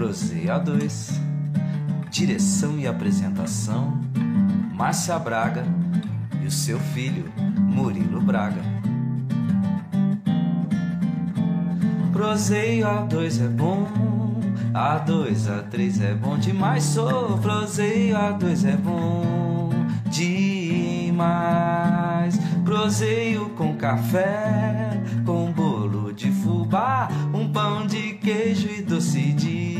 Proseio A2. Direção e apresentação: Márcia Braga e o seu filho, Murilo Braga. Proseio A2 é bom, A2, A3 é bom demais. Sou proseio A2 é bom demais. Proseio com café, com bolo de fubá, um pão de queijo e doce de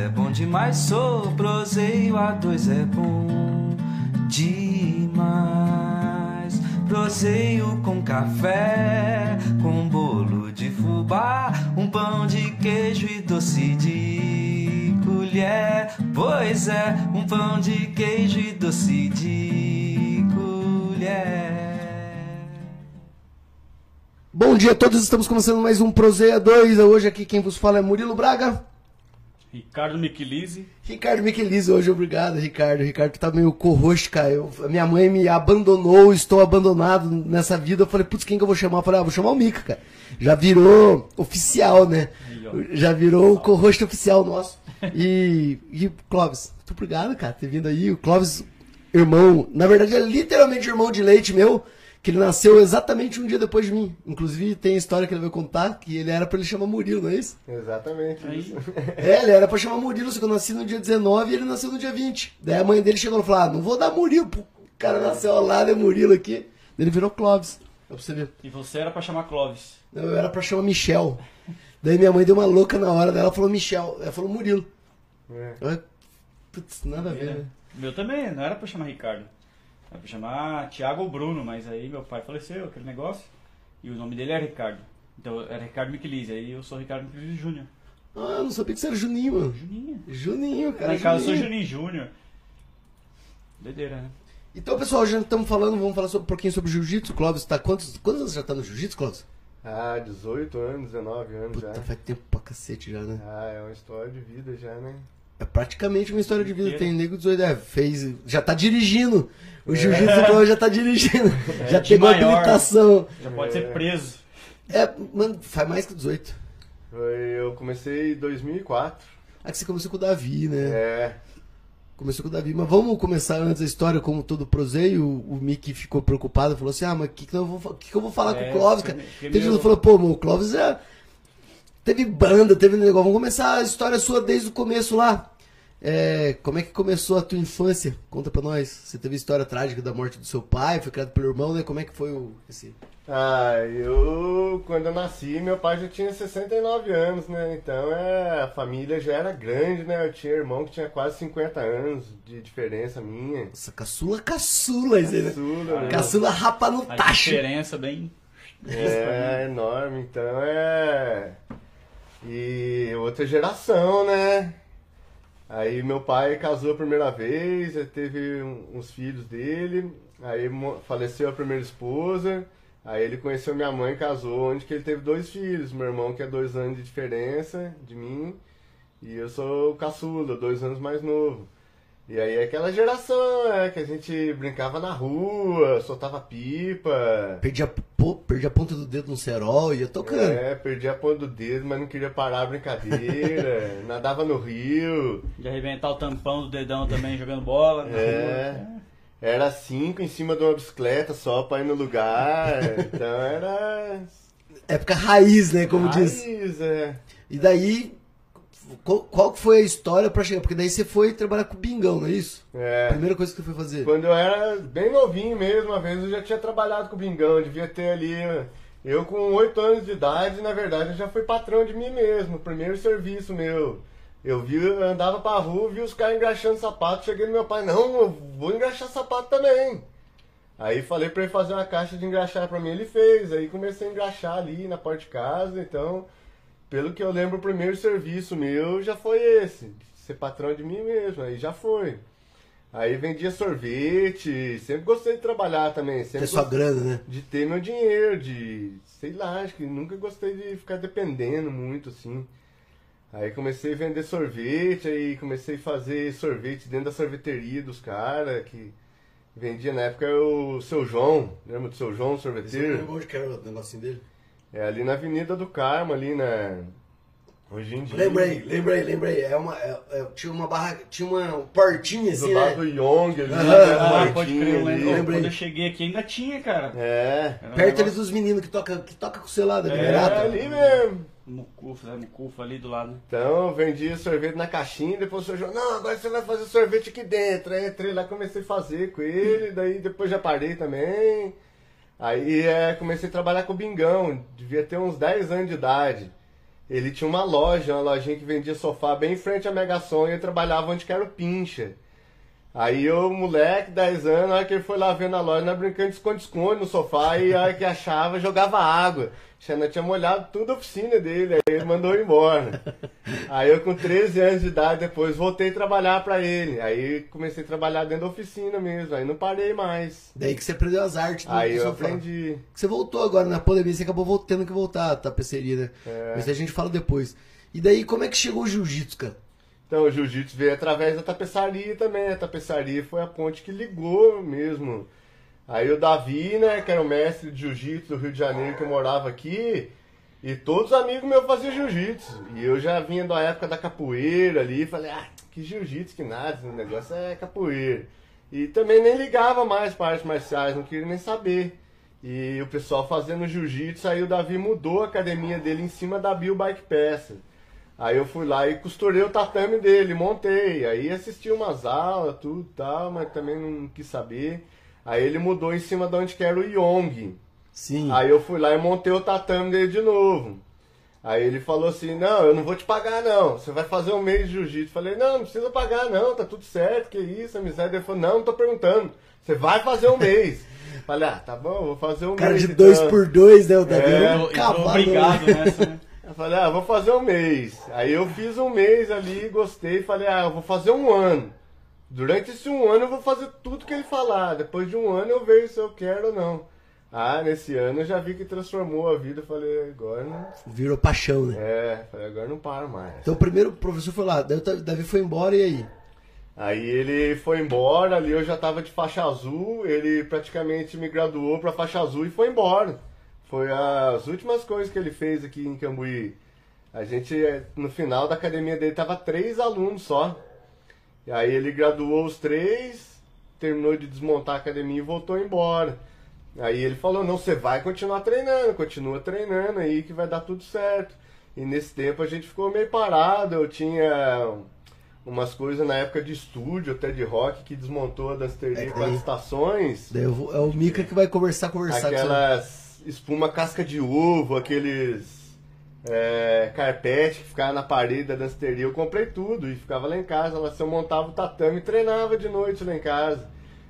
É bom demais. Sou proseio, A2 é bom demais. Proseio com café, com bolo de fubá, um pão de queijo e doce de colher. Pois é, um pão de queijo e doce de colher. Bom dia a todos, estamos começando mais um Prozeia 2. Hoje aqui quem vos fala é Murilo Braga. Ricardo Michelize. Ricardo Michelize hoje, obrigado, Ricardo. Ricardo tá meio corroxo, cara. Eu, minha mãe me abandonou, estou abandonado nessa vida. Eu falei, putz, quem que eu vou chamar? Eu falei, ah, vou chamar o Mica, cara. Já virou oficial, né? Já virou o corroxo oficial nosso. E, e Clóvis, muito obrigado, cara, por ter vindo aí. O Clóvis, irmão, na verdade é literalmente irmão de leite meu, que ele nasceu exatamente um dia depois de mim. Inclusive tem a história que ele vai contar, que ele era pra ele chamar Murilo, não é isso? Exatamente Aí. isso. É, ele era pra chamar Murilo, só que eu nasci no dia 19 e ele nasceu no dia 20. Daí a mãe dele chegou e falou: ah, não vou dar Murilo, pô. o cara nasceu ao lado, é Murilo aqui. Daí ele virou Clóvis. Dá pra você ver. E você era pra chamar Clóvis. Não, eu era pra chamar Michel. Daí minha mãe deu uma louca na hora, daí ela falou Michel. Ela falou Murilo. É. Eu, Putz, nada a ver, né? Meu também, não era pra chamar Ricardo. Era pra chamar Thiago ou Bruno, mas aí meu pai faleceu, aquele negócio. E o nome dele era Ricardo. Então era Ricardo Michelize, aí eu sou Ricardo Michelize Júnior. Ah, eu não sabia que você era Juninho, mano. Juninho. Juninho, cara. Lá em casa eu sou Juninho. Juninho Júnior. Doideira, né? Então, pessoal, já estamos falando, vamos falar sobre- um pouquinho sobre jiu-jitsu. Clóvis, tá quantos, quantos anos já tá no jiu-jitsu, Clóvis? Ah, 18 anos, 19 anos Puta, já. faz tempo pra cacete já, né? Ah, é uma história de vida já, né? É praticamente uma história de vida. Tem nego 18, é, fez, já tá dirigindo. O jiu-jitsu Clóvis já tá dirigindo. já de pegou a maior. habilitação. Já pode ser preso. É, mano, faz mais que 18. Foi, eu comecei em 2004. Ah, que você começou com o Davi, né? É, Começou com o Davi. Mas vamos começar antes a história, como todo proseio. O, o Mickey ficou preocupado, falou assim: ah, mas o que, que, eu vou que, que eu vou falar com É, o Clóvis, cara? que- que Teve meu- gente que falou: pô, mano, o Clóvis já teve banda, teve negócio. Vamos começar a história sua desde o começo lá. É, como é que começou a tua infância? Conta pra nós. Você teve a história trágica da morte do seu pai, foi criado pelo irmão, né? Como é que foi o, esse... Ah, eu, quando eu nasci, meu pai já tinha 69 anos, né? Então é, a família já era grande, né? Eu tinha irmão que tinha quase 50 anos de diferença minha. Essa caçula, caçula, né? Caçula, né? Caçula rapa no A tacho. diferença bem. É enorme, então é. E outra geração, né? Aí meu pai casou a primeira vez, teve uns filhos dele, aí faleceu a primeira esposa, Aí ele conheceu minha mãe, casou, onde que ele teve dois filhos. Meu irmão, que é dois anos de diferença de mim, e eu sou o caçula, dois anos mais novo. E aí é aquela geração, é, que a gente brincava na rua, soltava pipa. Perdi a, po- perdi a ponta do dedo no cerol e ia tocando. É, perdi a ponta do dedo, mas não queria parar a brincadeira. nadava no rio. De arrebentar o tampão do dedão também jogando bola. É. rua. Era cinco em cima de uma bicicleta só pra ir no lugar. Então era. Época raiz, né? Como diz. Raiz, é. E daí, qual, qual que foi a história pra chegar? Porque daí você foi trabalhar com o Bingão, não é isso? É. Primeira coisa que você foi fazer. Quando eu era bem novinho mesmo, uma vez eu já tinha trabalhado com o Bingão, devia ter ali. Eu com 8 anos de idade, na verdade, eu já fui patrão de mim mesmo, primeiro serviço meu. Eu vi, eu andava pra rua, vi os caras engraxando sapato, cheguei no meu pai, não, eu vou engraxar sapato também. Aí falei pra ele fazer uma caixa de engraxar pra mim, ele fez. Aí comecei a engraxar ali na porta de casa, então, pelo que eu lembro, o primeiro serviço meu já foi esse, ser patrão de mim mesmo, aí já foi. Aí vendia sorvete, sempre gostei de trabalhar também, sempre Ter sua grana, né? de ter meu dinheiro, de, sei lá, acho que nunca gostei de ficar dependendo muito, assim. Aí comecei a vender sorvete, aí comecei a fazer sorvete dentro da sorveteria dos caras, que vendia na época o Seu João, lembra do Seu João, sorveteiro? Onde que era o negocinho dele? É ali na Avenida do Carmo, ali na... Hoje em dia... Lembrei, lembrei, lembrei. É uma, é- é- tinha uma barra, tinha uma portinha Do assim, lado né? do Yong ali, né, Ah, a pode crer, eu ali. Lembrei. Quando eu cheguei aqui ainda tinha, cara. É, Era um Perto ali negócio- dos meninos que toca, que toca com o celular da É, é ali mesmo. Mucufa, né? Mucufa ali do lado. Então, eu vendia sorvete na caixinha, depois o senhor falou, não, agora você vai fazer sorvete aqui dentro. Aí entrei lá, comecei a fazer com ele, daí depois já parei também. Aí é, comecei a trabalhar com o Bingão, devia ter uns 10 anos de idade. Ele tinha uma loja, uma lojinha que vendia sofá bem em frente à Mega Som e eu trabalhava onde que era o Pincha. Aí eu, moleque, 10 anos, a hora que ele foi lá ver na loja, nós brincando de esconde-esconde no sofá e a hora que achava, jogava água. Xana tinha molhado tudo a oficina dele, aí ele mandou embora. Aí eu com 13 anos de idade depois voltei a trabalhar pra ele. Aí comecei a trabalhar dentro da oficina mesmo, aí não parei mais. Daí que você aprendeu as artes do Aí do eu sofá. aprendi. Você voltou agora na pandemia, você acabou tendo que voltar a tapeceria, né? É. Mas a gente fala depois. E daí, como é que chegou o jiu-jitsu, cara? Então, o jiu-jitsu veio através da tapeçaria também. A tapeçaria foi a ponte que ligou mesmo. Aí o Davi, né, que era o mestre de jiu-jitsu do Rio de Janeiro, que eu morava aqui, e todos os amigos meus faziam jiu-jitsu. E eu já vinha da época da capoeira ali, falei, ah, que jiu-jitsu, que nada, esse negócio é capoeira. E também nem ligava mais para artes marciais, não queria nem saber. E o pessoal fazendo jiu-jitsu, aí o Davi mudou a academia dele em cima da Bill Bike Pass. Aí eu fui lá e costurei o tatame dele, montei. Aí assisti umas aulas, tudo e tal, mas também não quis saber. Aí ele mudou em cima de onde que era o Yong. Sim. Aí eu fui lá e montei o tatame dele de novo. Aí ele falou assim, não, eu não vou te pagar não, você vai fazer um mês de jiu-jitsu. Falei, não, não precisa pagar não, tá tudo certo, que isso, amizade. Ele falou, não, não tô perguntando, você vai fazer um mês. Falei, ah, tá bom, vou fazer um Cara mês. de dois então. por dois, né? O Davi É, era um cavalo. obrigado né? nessa, né? Falei, ah, vou fazer um mês. Aí eu fiz um mês ali, gostei, falei, ah, eu vou fazer um ano. Durante esse um ano eu vou fazer tudo que ele falar. Depois de um ano eu vejo se eu quero ou não. Ah, nesse ano eu já vi que transformou a vida. Falei, agora não. Virou paixão, né? É, falei, agora não paro mais. Então o primeiro professor foi lá, daí o Davi foi embora e aí? Aí ele foi embora, ali eu já tava de faixa azul, ele praticamente me graduou pra faixa azul e foi embora. Foi as últimas coisas que ele fez aqui em Cambuí. A gente, no final da academia dele, tava três alunos só. E aí ele graduou os três, terminou de desmontar a academia e voltou embora. Aí ele falou, não, você vai continuar treinando, continua treinando aí que vai dar tudo certo. E nesse tempo a gente ficou meio parado, eu tinha umas coisas na época de estúdio, até de rock, que desmontou a danceteria É, com as estações. É o Mika que vai conversar, conversar. Aquelas espuma casca de ovo, aqueles é, carpete que ficava na parede da danceteria, eu comprei tudo e ficava lá em casa. Lá se eu montava o tatame e treinava de noite lá em casa.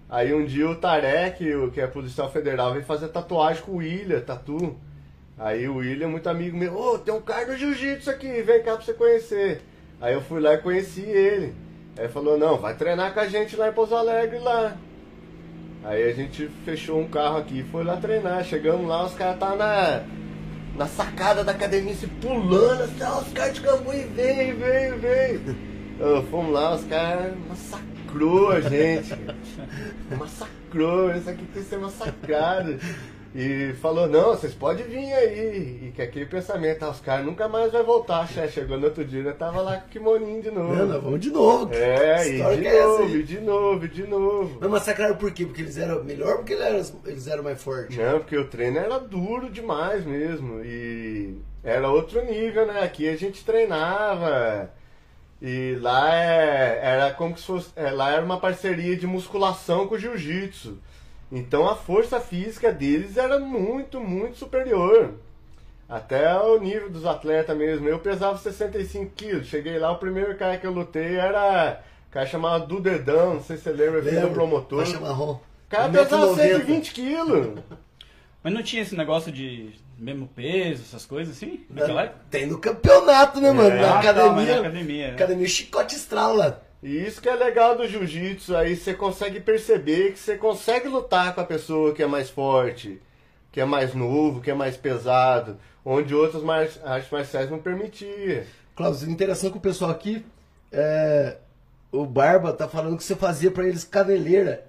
Aí um dia o Tarek, que é policial federal, veio fazer tatuagem com o William, tatu. Aí o William, muito amigo meu, ô, tem um cara do jiu-jitsu aqui, vem cá pra você conhecer. Aí eu fui lá e conheci ele. Aí falou, não, vai treinar com a gente lá em Pouso Alegre lá. Aí a gente fechou um carro aqui e foi lá treinar. Chegamos lá, os caras estavam na, na sacada da academia, se pulando, assim, ó, os caras de Cambuí, vem, vem, vem. Ô, fomos lá, os caras massacrou a gente. massacrou, isso aqui tem que ser massacrado. E falou, não, vocês podem vir aí. E que aquele pensamento, ah, os caras nunca mais vai voltar. Che- Chegou no outro dia, eu tava lá com o kimoninho de novo. Não, nós vamos de novo. É, e de é novo, e de nonovo, e de novo. Mas massacraram por quê? Porque eles eram melhor ou porque eles eram, eles eram mais fortes? Não, porque o treino era duro demais mesmo. E era outro nível, né? Aqui a gente treinava. E lá é, era como se fosse. é, lá era uma parceria de musculação com o jiu-jitsu. Então a força física deles era muito, muito superior. Até o nível dos atletas mesmo. Eu pesava 65 quilos. Cheguei lá, o primeiro cara que eu lutei era. Um cara chamado Dudedão, não sei se você lembra, filho do promotor. O cara 1,90 pesava m. 120 quilos. Mas não tinha esse negócio de mesmo peso, essas coisas assim? Naquela? Tem no campeonato, né, mano? É. Na tá, academia. na academia, né? Academia chicote estrala. E isso que é legal do jiu-jitsu, aí você consegue perceber que você consegue lutar com a pessoa que é mais forte, que é mais novo, que é mais pesado, onde outras artes marciais não permitiam. Cláudio, interação com o pessoal aqui. é, o Barba tá falando que você fazia pra eles caneleira.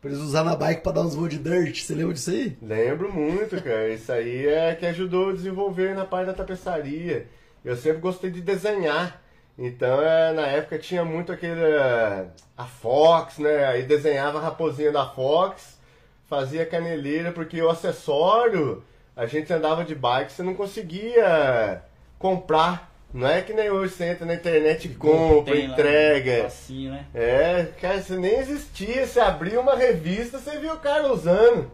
Pra eles usar na bike pra dar uns voos de dirt. Você lembra disso aí? Lembro muito, cara. Isso aí é que ajudou a desenvolver na parte da tapeçaria. Eu sempre gostei de desenhar. Então, é, na época tinha muito aquele. é, A Fox, né? Aí desenhava a raposinha da Fox, fazia caneleira, porque o acessório, a gente andava de bike, você não conseguia comprar. Não é que nem hoje você entra na internet e compra, Tem lá, entrega. Assim, né? É, cara, você nem existia. Você abria uma revista, você viu o cara usando.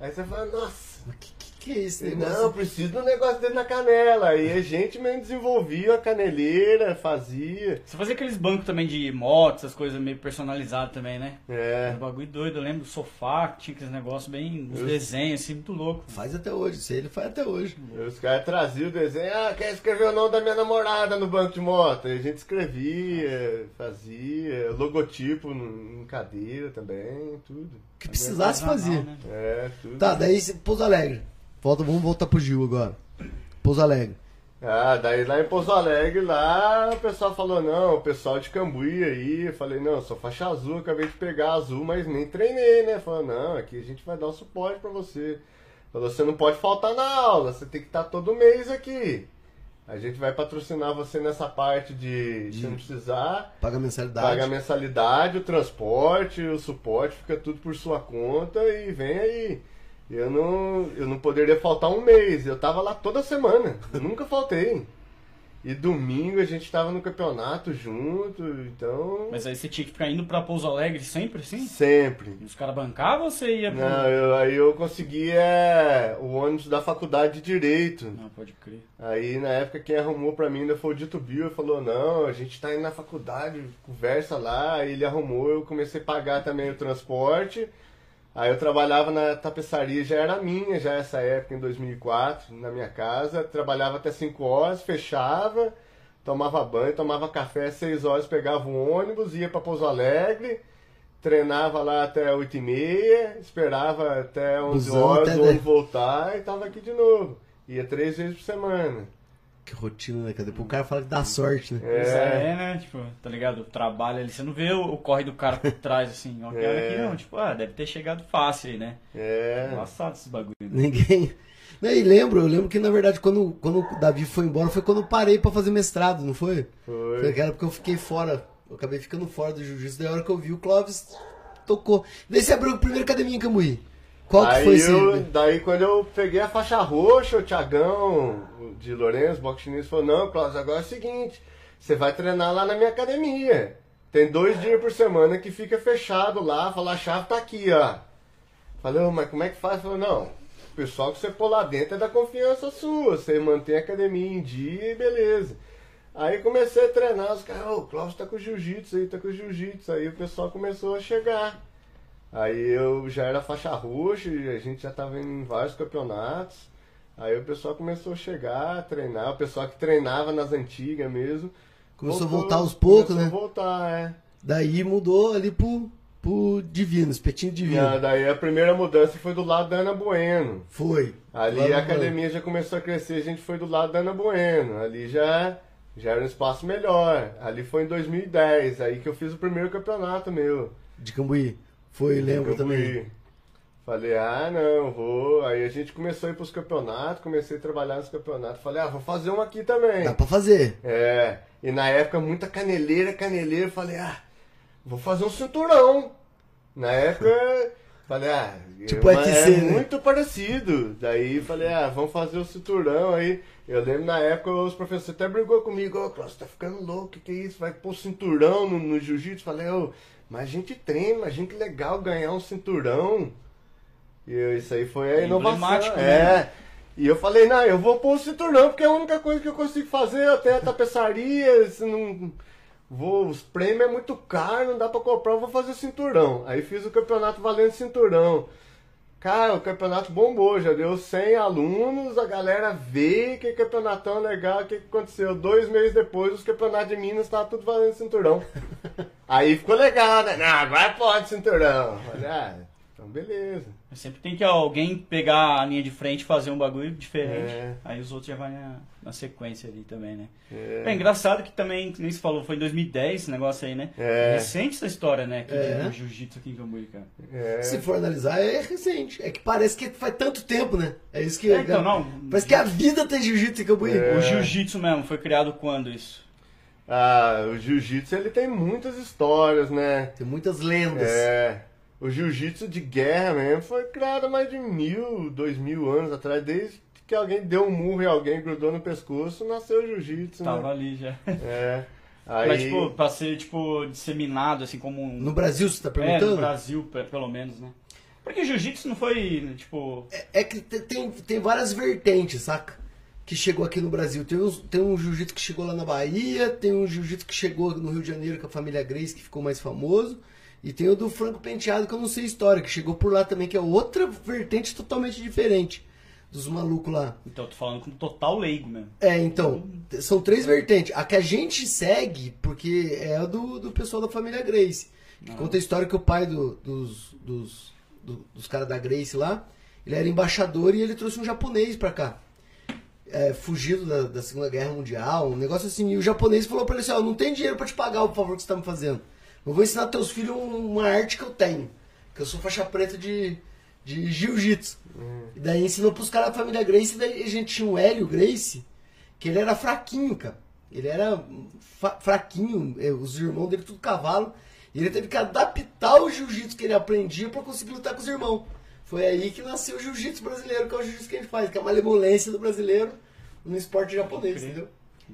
Aí você fala, nossa, Mas que, que, é esse não, negócio? eu preciso de um negócio dele na canela. Aí a gente mesmo desenvolvia a caneleira, fazia. Você fazia aqueles bancos também de moto, essas coisas meio personalizadas também, né? É. Era um bagulho doido, eu lembro do sofá, que tinha aqueles negócios bem. uns desenhos assim, muito louco. Faz até hoje. Isso aí ele faz até hoje. Os caras traziam o desenho, ah, quer escrever o nome da minha namorada no banco de moto? Aí a gente escrevia, fazia, logotipo em cadeira também, tudo. O que precisasse fazia. né? É, tudo. Tá, daí você- Pouso Alegre. Volta, vamos voltar pro Gil agora. Pouso Alegre. Ah, daí lá em Pouso Alegre, lá o pessoal falou, não, o pessoal de Cambuí aí, eu falei, não, eu sou faixa azul, acabei de pegar azul, mas nem treinei, né? Falou, não, aqui a gente vai dar o suporte pra você. Falou, você não pode faltar na aula, você tem que estar todo mês aqui. A gente vai patrocinar você nessa parte de, de não precisar, Paga mensalidade. paga a mensalidade, o transporte, o suporte, fica tudo por sua conta e vem aí. Eu não, eu não poderia faltar um mês, eu tava lá toda semana, eu nunca faltei. E domingo a gente tava no campeonato junto, então. Mas aí você tinha que ficar indo pra Pouso Alegre sempre, assim? Sempre. E os caras bancavam ou você ia pro... Não, eu- aí eu consegui é, o ônibus da faculdade de Direito. Não, pode crer. Aí na época quem arrumou pra mim ainda foi o Dito Bill, falou, não, a gente tá indo na faculdade, conversa lá, aí ele arrumou, eu comecei a pagar também o transporte. Aí eu trabalhava na tapeçaria, já era minha, já essa época, em 2004, na minha casa. Trabalhava até 5 horas, fechava, tomava banho, tomava café, 6 horas pegava um ônibus, ia pra Pouso Alegre, treinava lá até 8 e meia, esperava até 11 Busão horas até o ônibus voltar e tava aqui de novo. Ia três vezes por semana. Que rotina, né? cara? Depois o cara fala que dá sorte, né? É. é, né? Tipo, tá ligado? O trabalho ali, você não vê o, o corre do cara por trás, assim. Ó, É. aqui não, tipo, ah, deve ter chegado fácil aí, né? É. Engraçado esses bagulho. né? Ninguém. E lembro, eu lembro que na verdade quando, quando o Davi foi embora foi quando eu parei pra fazer mestrado, não foi? Foi Foi. aquela porque eu fiquei fora. Eu acabei ficando fora do jiu-jitsu. Daí a hora que eu vi o Clóvis tocou. Daí você abriu a primeira academia em Cambuí. Qual que foi eu, daí quando eu peguei a faixa roxa, o Tiagão de Lourenço, boxe chinês, falou, não, Cláudio, agora é o seguinte, você vai treinar lá na minha academia. Tem dois dias por semana que fica fechado lá, fala, a chave tá aqui, ó. Falei, "Ô, mas como é que faz? Falei, não, o pessoal que você pôr lá dentro é da confiança sua, você mantém a academia em dia e beleza. Aí comecei a treinar, os caras, ô, o Cláudio tá com jiu-jitsu aí, tá com jiu-jitsu. Aí o pessoal começou a chegar. Aí eu já era faixa roxa e a gente já tava indo em vários campeonatos. Aí o pessoal começou a chegar, a treinar. O pessoal que treinava nas antigas mesmo. Começou a voltou- voltar aos poucos, começou né? a voltar, é. Daí mudou ali pro, pro Divino, espetinho Divino. Não, daí a primeira mudança foi do lado da Ana Bueno. Foi. Ali a academia já começou a crescer, a gente foi do lado da Ana Bueno. Ali já, já era um espaço melhor. Ali foi em 2010, aí que eu fiz o primeiro campeonato meu. De Cambuí. Foi, lembro também. Falei, ah, não, vou. Aí a gente começou a ir pros campeonatos, comecei a trabalhar nos campeonatos. Falei, ah, vou fazer um aqui também. Dá pra fazer. É, e na época muita caneleira, caneleira. Falei, ah, vou fazer um cinturão. Na época, falei, ah, Tipo é, UFC, é né? muito parecido. Daí falei, ah, vamos fazer o cinturão aí. Eu lembro na época os professores até brigou comigo, ô, Cláudio, tá ficando louco, o que, que é isso? Vai pôr cinturão no, no jiu-jitsu? Falei, ô, mas a gente treina, imagina que legal ganhar um cinturão. E eu- isso aí foi a É inovação. É. né? E eu falei, não, eu vou pôr o cinturão, porque é a única coisa que eu consigo fazer, até a tapeçaria, se não. Vou, os prêmios é muito caro, não dá pra comprar, eu vou fazer cinturão. Aí fiz o campeonato valendo cinturão. Cara, o campeonato bombou, já deu 100 alunos, a galera veio, que campeonatão legal, o que, que aconteceu? Dois meses depois, os campeonatos de Minas estavam tudo valendo cinturão. Aí ficou legal, né? Não, agora pode cinturão. Ah, então beleza. Sempre tem que alguém pegar a linha de frente e fazer um bagulho diferente. É. Aí os outros já vão na, na sequência ali também, né? É. É engraçado que também, nem você falou, foi em 2010 esse negócio aí, né? É. Recente essa história, né? Que É. do jiu-jitsu aqui em Cambuí, cara. É. Se for analisar, é recente. É que parece que faz tanto tempo, né? É isso que. É, então, não. Parece que a vida tem jiu-jitsu em Cambuí. É. O jiu-jitsu mesmo foi criado quando isso? Ah, o jiu-jitsu ele tem muitas histórias, né? Tem muitas lendas. É. O jiu-jitsu de guerra mesmo foi criado há mais de mil, dois mil anos atrás. Desde que alguém deu um murro em alguém, grudou no pescoço, nasceu o jiu-jitsu, Tava né? ali já. É. Aí, Mas, tipo, pra ser, tipo, disseminado, assim, como um... No Brasil, você tá É, perguntando? no Brasil, pe- pelo menos, né? Porque jiu-jitsu não foi, tipo... É que te- tem, tem várias vertentes, saca? Que chegou aqui no Brasil. Tem, uns, tem um jiu-jitsu que chegou lá na Bahia, tem um jiu-jitsu que chegou no Rio de Janeiro com a família Grace, que ficou mais famoso. E tem o do Franco Penteado, que eu não sei a história, que chegou por lá também, que é outra vertente totalmente diferente dos malucos lá. Então, eu tô falando com total leigo mesmo. É, então, são três vertentes. A que a gente segue, porque é a do, do pessoal da família Grace. Que conta a história que o pai do- dos, dos, do- dos caras da Grace lá, ele era embaixador e ele trouxe um japonês pra cá. É, fugido da, da Segunda Guerra Mundial, um negócio assim. E o japonês falou pra ele assim, ó, não tem dinheiro pra te pagar o favor que você tá me fazendo. Eu vou ensinar teus filhos um- uma arte que eu tenho. Que eu sou faixa preta de, de jiu-jitsu. E daí ensinou pros caras da família Grace, e daí a gente tinha um Hélio Grace, que ele era fraquinho, cara. Ele era fraquinho, eh, os irmãos dele tudo cavalo. E ele teve que adaptar o jiu-jitsu que ele aprendia pra conseguir lutar com os irmãos. Foi aí que nasceu o jiu-jitsu brasileiro, que é o jiu-jitsu que a gente faz, que é a malemolência do brasileiro no esporte japonês, entendeu?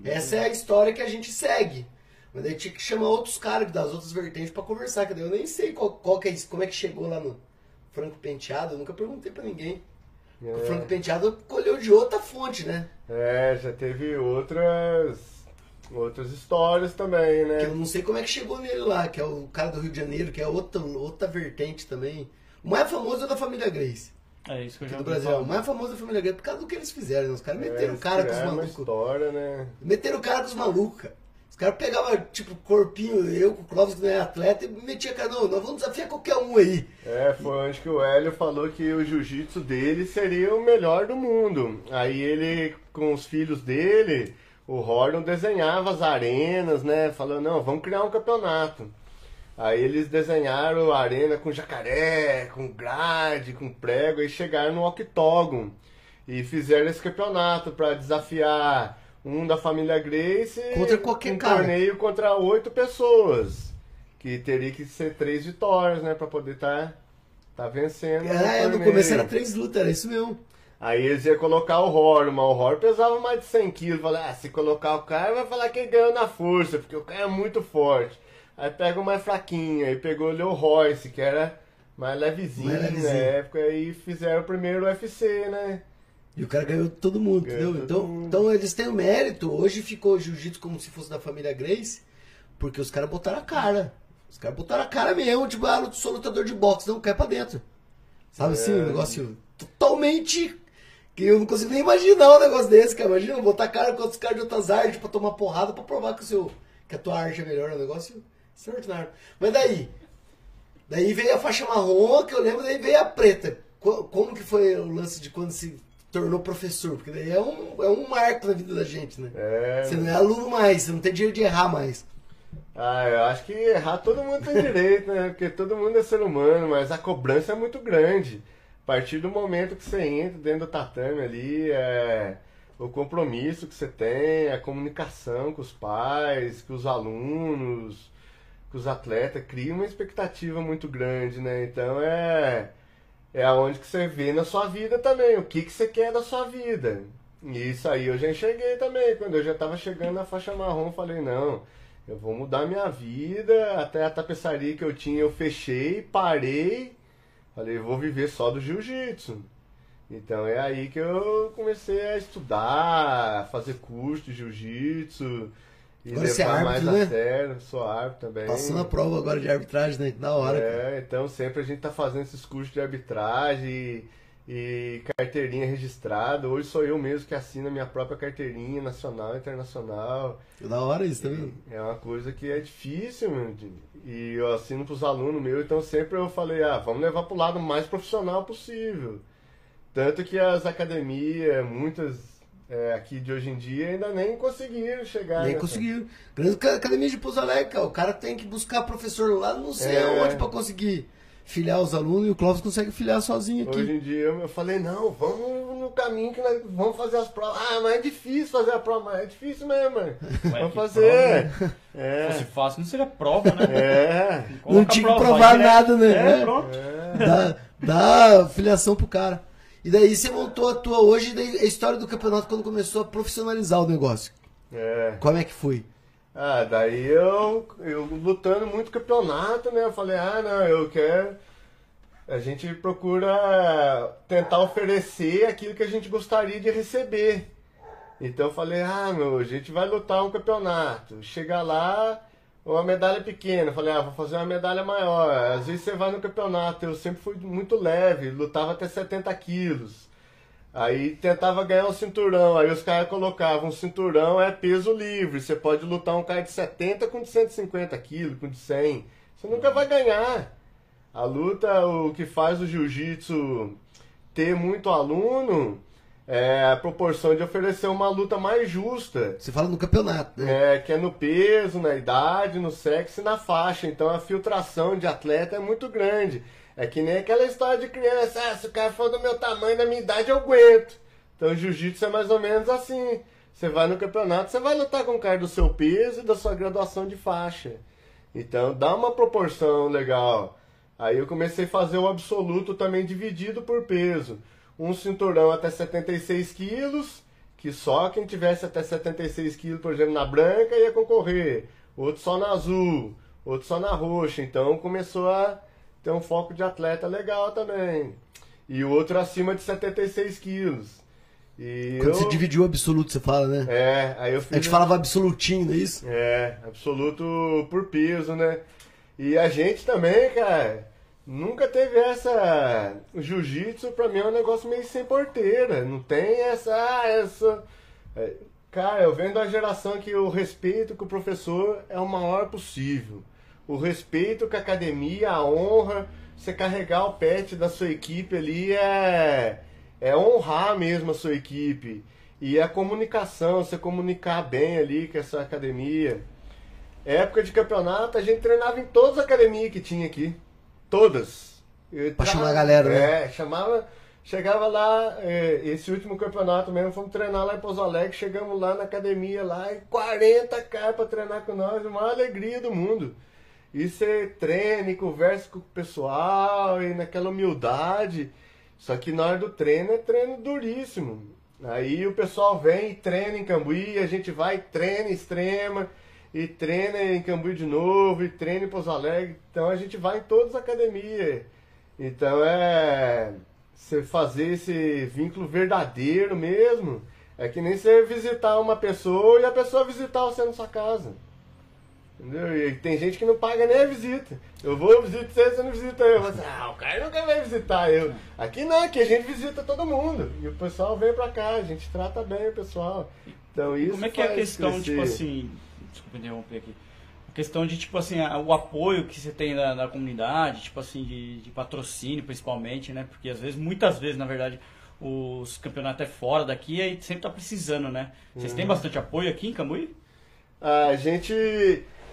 Essa é a história que a gente segue. Mas daí tinha que chamar outros caras das outras vertentes pra conversar, que daí eu nem sei qual, qual que é isso, como é que chegou lá no Franco Penteado, eu nunca perguntei pra ninguém. O Franco Penteado colheu de outra fonte, né? É, já teve outras outras histórias também, Que eu né? não sei como é que chegou nele lá, que é o cara do Rio de Janeiro, que é outra, outra vertente também. O mais famoso é o da família Grace, É isso que eu já do Brasil. falar. O mais famoso é a família Grace por causa do que eles fizeram, né? Os caras meteram o É, cara com os malucos. história, né? Meteram o cara com os malucos, cara. Pegavam, tipo, corpinho, eu com o Clóvis, que não é atleta, e metia, cara, não, nós vamos desafiar qualquer um aí. É, foi onde que o Hélio falou que o jiu-jitsu dele seria o melhor do mundo. Aí ele, com os filhos dele, o Horton desenhava as arenas, né? Falando, não, vamos criar um campeonato. Aí eles desenharam a arena com jacaré, com grade, com prego, e chegaram no octógono. E fizeram esse campeonato para desafiar um da família Grace Contra qualquer um cara. torneio contra oito pessoas. Que teria que ser três vitórias, né? Pra poder tá, tá vencendo. É, no torneio. começo era três lutas, era isso mesmo. Aí eles iam colocar o Horror, mas o Horror pesava mais de 100 quilos. Falei, ah, se colocar o cara, vai falar que ele ganhou na força, porque o cara é muito forte. Aí pega o mais fraquinho, aí pegou o Leo Royce, que era mais levezinho, Mais levezinho. na época, e fizeram o primeiro UFC, né? E o cara ganhou todo mundo, Ganhou entendeu? todo Então, mundo. então eles têm o mérito. Hoje ficou jiu-jitsu como se fosse da família Grace, porque os caras botaram a cara. Os caras botaram a cara mesmo, tipo, ah, sou lutador de boxe, não, cai pra dentro. Sabe assim, É. um negócio totalmente. Que eu não consigo nem imaginar um negócio desse, cara. Imagina botar a cara com outros caras de outras artes pra tomar porrada pra provar que, o seu, que a tua arte é melhor. É um negócio extraordinário. Mas daí, Daí veio a faixa marrom, que eu lembro, daí veio a preta. Co- Como que foi o lance de quando se tornou professor? Porque daí é um, é um marco na vida da gente, né? É, Você não é aluno mais, você não tem direito de errar mais. Ah, eu acho que errar todo mundo tem direito, né? Porque todo mundo é ser humano, mas a cobrança é muito grande. A partir do momento que você entra dentro do tatame ali, é o compromisso que você tem, a comunicação com os pais, com os alunos, com os atletas, cria uma expectativa muito grande, né? Então é é aonde que você vê na sua vida também, o que que você quer da sua vida. E isso aí eu já enxerguei também, quando eu já estava chegando na faixa marrom, falei, não, eu vou mudar minha vida, até a tapeçaria que eu tinha eu fechei, parei, falei, vou viver só do jiu-jitsu. Então é aí que eu comecei a estudar, a fazer curso de jiu-jitsu, e Agora você é levar mais árbitro, né? a sério, sou árbitro também. Passando a prova agora de arbitragem, né? Da hora. cara. É, então sempre a gente tá fazendo esses cursos de arbitragem e, e carteirinha registrada. Hoje sou eu mesmo que assino a minha própria carteirinha nacional e internacional. Da hora isso também. É uma coisa que é difícil, meu, e eu assino pros alunos meus, então sempre eu falei, ah, vamos levar pro lado mais profissional possível. Tanto que as academias, muitas é, aqui de hoje em dia, ainda nem conseguiram chegar Nem nessa- conseguiram. Grande ca- academia de Pouso Alegre. O cara tem que buscar professor lá, não sei É. aonde, pra conseguir filiar os alunos. E o Clóvis consegue filiar sozinho aqui. Hoje em dia eu falei, não, vamos no caminho que nós vamos fazer as provas. Ah, mas é difícil fazer a prova, mas é difícil mesmo, mano. Vamos que fazer. Se fosse É. fácil, não seria prova, né? É. Não tinha que prova, provar nada, né? É, É. pronto. Dá, dá filiação pro cara. E daí você montou a tua hoje, daí a história do campeonato quando começou a profissionalizar o negócio. É. Como é que foi? Ah, daí eu, eu lutando muito campeonato, né? Eu falei, ah, não, eu quero. A gente procura tentar oferecer aquilo que a gente gostaria de receber. Então eu falei, ah, meu, a gente vai lutar um campeonato. Chegar lá, uma medalha pequena. Falei, ah, vou fazer uma medalha maior. Às vezes você vai no campeonato, eu sempre fui muito leve, lutava até 70 quilos. Aí tentava ganhar um cinturão, aí os caras colocavam um cinturão é peso livre. Você pode lutar um cara de 70 com de 150 quilos, com de 100. Você nunca vai ganhar. A luta, o que faz o jiu-jitsu ter muito aluno é a proporção de oferecer uma luta mais justa. Você fala no campeonato, né? É, que é no peso, na idade, no sexo e na faixa. Então a filtração de atleta é muito grande. É que nem aquela história de criança, ah, se o cara for do meu tamanho, da minha idade, eu aguento. Então jiu-jitsu é mais ou menos assim. Você vai no campeonato, você vai lutar com o cara do seu peso e da sua graduação de faixa. Então dá uma proporção legal. Aí eu comecei a fazer o absoluto também dividido por peso. Um cinturão até 76 quilos, que só quem tivesse até 76 quilos, por exemplo, na branca ia concorrer. Outro só na azul, outro só na roxa. Então começou a ter um foco de atleta legal também. E o outro acima de 76 quilos. E Quando eu... você dividiu o absoluto, você fala, né? É, aí eu A fiz... gente falava absolutinho, não é isso? É, absoluto por peso, né? E a gente também, cara, nunca teve essa. Jiu-jitsu pra mim é um negócio meio sem porteira. Não tem essa. Ah, essa. É, Cara, eu venho da geração que o respeito com o professor é o maior possível. O respeito com a academia, a honra, você carregar o pet da sua equipe ali é, é honrar mesmo a sua equipe. E a comunicação, você comunicar bem ali com essa academia. Época de campeonato, a gente treinava em todas as academias que tinha aqui. Todas. Pra chamar a galera, né? É, chamava. Chegava lá, é, esse último campeonato mesmo, fomos treinar lá em Pouso Alegre, chegamos lá na academia lá e 40 caras pra treinar com nós, uma alegria do mundo. E você treina e conversa com o pessoal e naquela humildade. Só que na hora do treino é treino duríssimo. Aí o pessoal vem e treina em Cambuí, a gente vai, treina em extrema, e treina em Cambuí de novo, e treina em Pouso Alegre. Então a gente vai em todas as academias. Então é você fazer esse vínculo verdadeiro mesmo. É que nem você visitar uma pessoa e a pessoa visitar você na sua casa. Entendeu? E tem gente que não paga nem a visita. Eu vou visitar você, você não visita eu. Você, ah, o cara nunca vai visitar eu. Aqui não, aqui a gente visita todo mundo. E o pessoal vem pra cá, a gente trata bem o pessoal. Então isso Como é que é a questão, crescer. tipo assim. Desculpa interromper aqui. questão de, tipo assim, a- o apoio que você tem da, da comunidade, tipo assim, de, de patrocínio principalmente, né? Porque às vezes, muitas vezes, na verdade, os campeonatos é fora daqui e aí sempre tá precisando, né? Vocês Uhum. têm bastante apoio aqui em Cambuí? A gente.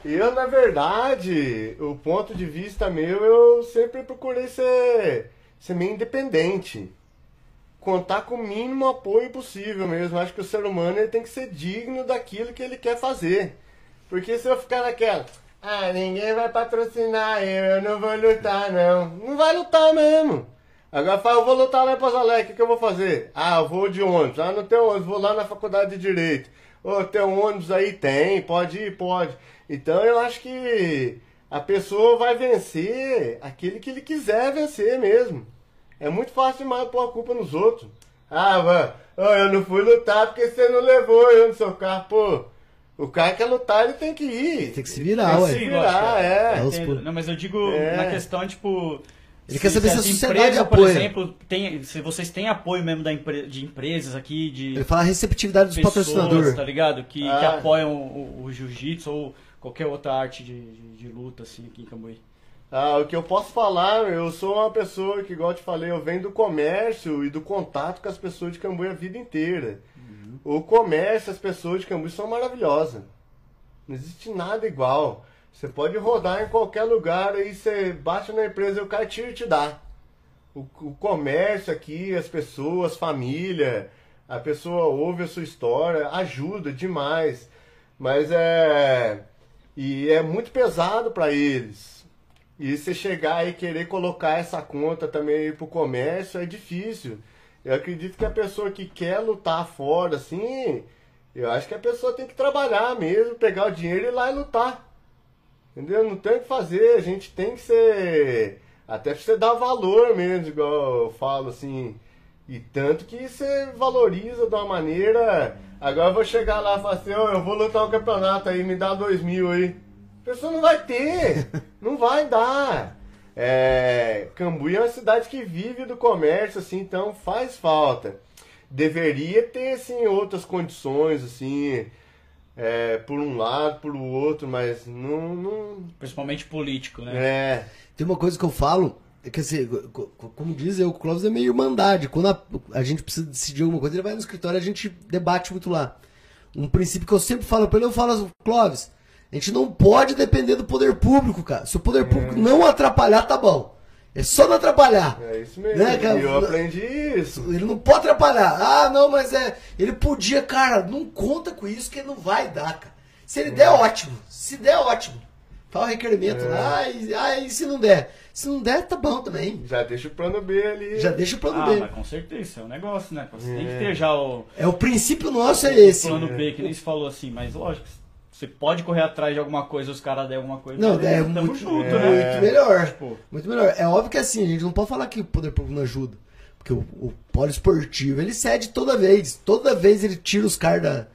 Eu, na verdade, o ponto de vista meu, eu sempre procurei ser, ser meio independente. Contar com o mínimo apoio possível mesmo. Acho que o ser humano ele tem que ser digno daquilo que ele quer fazer. Porque se eu ficar naquela. Ah, ninguém vai patrocinar eu, eu não vou lutar não. Não vai lutar mesmo. Agora fala, eu vou lutar lá em Alegre, o que, que eu vou fazer? Ah, eu vou de ônibus. Ah, não tem ônibus, vou lá na faculdade de Direito. Ô, tem um ônibus aí? Tem, pode ir, pode. Então eu acho que a pessoa vai vencer aquele que ele quiser vencer mesmo. É muito fácil demais pôr a culpa nos outros. Ah, mano, ô, eu não fui lutar porque você não levou eu no seu carro. Pô, o cara quer lutar, ele tem que ir. Tem que se virar, Tem ué. que se virar, é. É. Não, mas eu digo É. na questão, tipo. Ele quer saber se a sociedade empresas, por apoia. exemplo, tem, se vocês têm apoio mesmo da empre- de empresas aqui, de Ele fala a receptividade dos pessoas, patrocinadores. tá ligado? Que, que Ah. apoiam o, o jiu-jitsu ou qualquer outra arte de, de, de luta, assim, aqui em Cambuí. Ah, o que eu posso falar, eu sou uma pessoa que, igual eu te falei, eu venho do comércio e do contato com as pessoas de Cambuí a vida inteira. O comércio, as pessoas de Cambuí são maravilhosas. Não existe nada igual. Você pode rodar em qualquer lugar aí você bate na empresa e o cara tira e te dá. O, o comércio aqui, as pessoas, família, a pessoa ouve a sua história, ajuda demais. Mas é. E é muito pesado para eles. E você chegar e querer colocar essa conta também pro comércio é difícil. Eu acredito que a pessoa que quer lutar fora, assim, eu acho que a pessoa tem que trabalhar mesmo, pegar o dinheiro e ir lá e lutar. Entendeu? Não tem o que fazer, a gente tem que ser. Até pra você dar valor mesmo, igual eu falo assim. E tanto que você valoriza de uma maneira. Agora eu vou chegar lá e falar assim: "Ô, eu vou lutar um campeonato aí, me dá dois mil aí. A pessoa não vai ter, não vai dar. É, Cambuí é uma cidade que vive do comércio, assim, então faz falta. Deveria ter, assim, outras condições, assim, é, por um lado, por outro, mas não, não, Principalmente político, né? é, Tem uma coisa que eu falo, é que assim, co- co- como diz eu, o Clóvis é meio irmandade. Quando a, a gente precisa decidir alguma coisa, ele vai no escritório e a gente debate muito lá. Um princípio que eu sempre falo pra ele, eu falo Clóvis, a gente não pode depender do poder público, cara. Se o poder público não atrapalhar, tá bom. É só não atrapalhar. é isso mesmo. Né, cara? E eu aprendi isso. Ele não pode atrapalhar. Ah, não, mas é. Ele podia, cara, não conta com isso que ele não vai dar, cara. Se ele der, ótimo. Se der, ótimo. Fala o requerimento lá. Ah, e, ah, e se não der? Se não der, tá bom também. Já deixa o plano B ali. Já deixa o plano Ah, B. mas com certeza, isso é um negócio, né? Você tem que É. ter já o, É o princípio nosso é esse. plano B, que nem se falou assim, mas lógico, você pode correr atrás de alguma coisa, os caras derem alguma coisa. Não, é muito, junto, muito né? melhor. Tipo, Muito melhor. É óbvio que assim, a gente não pode falar que o poder público não ajuda. Porque o, o poliesportivo, ele cede toda vez. Toda vez ele tira os caras da.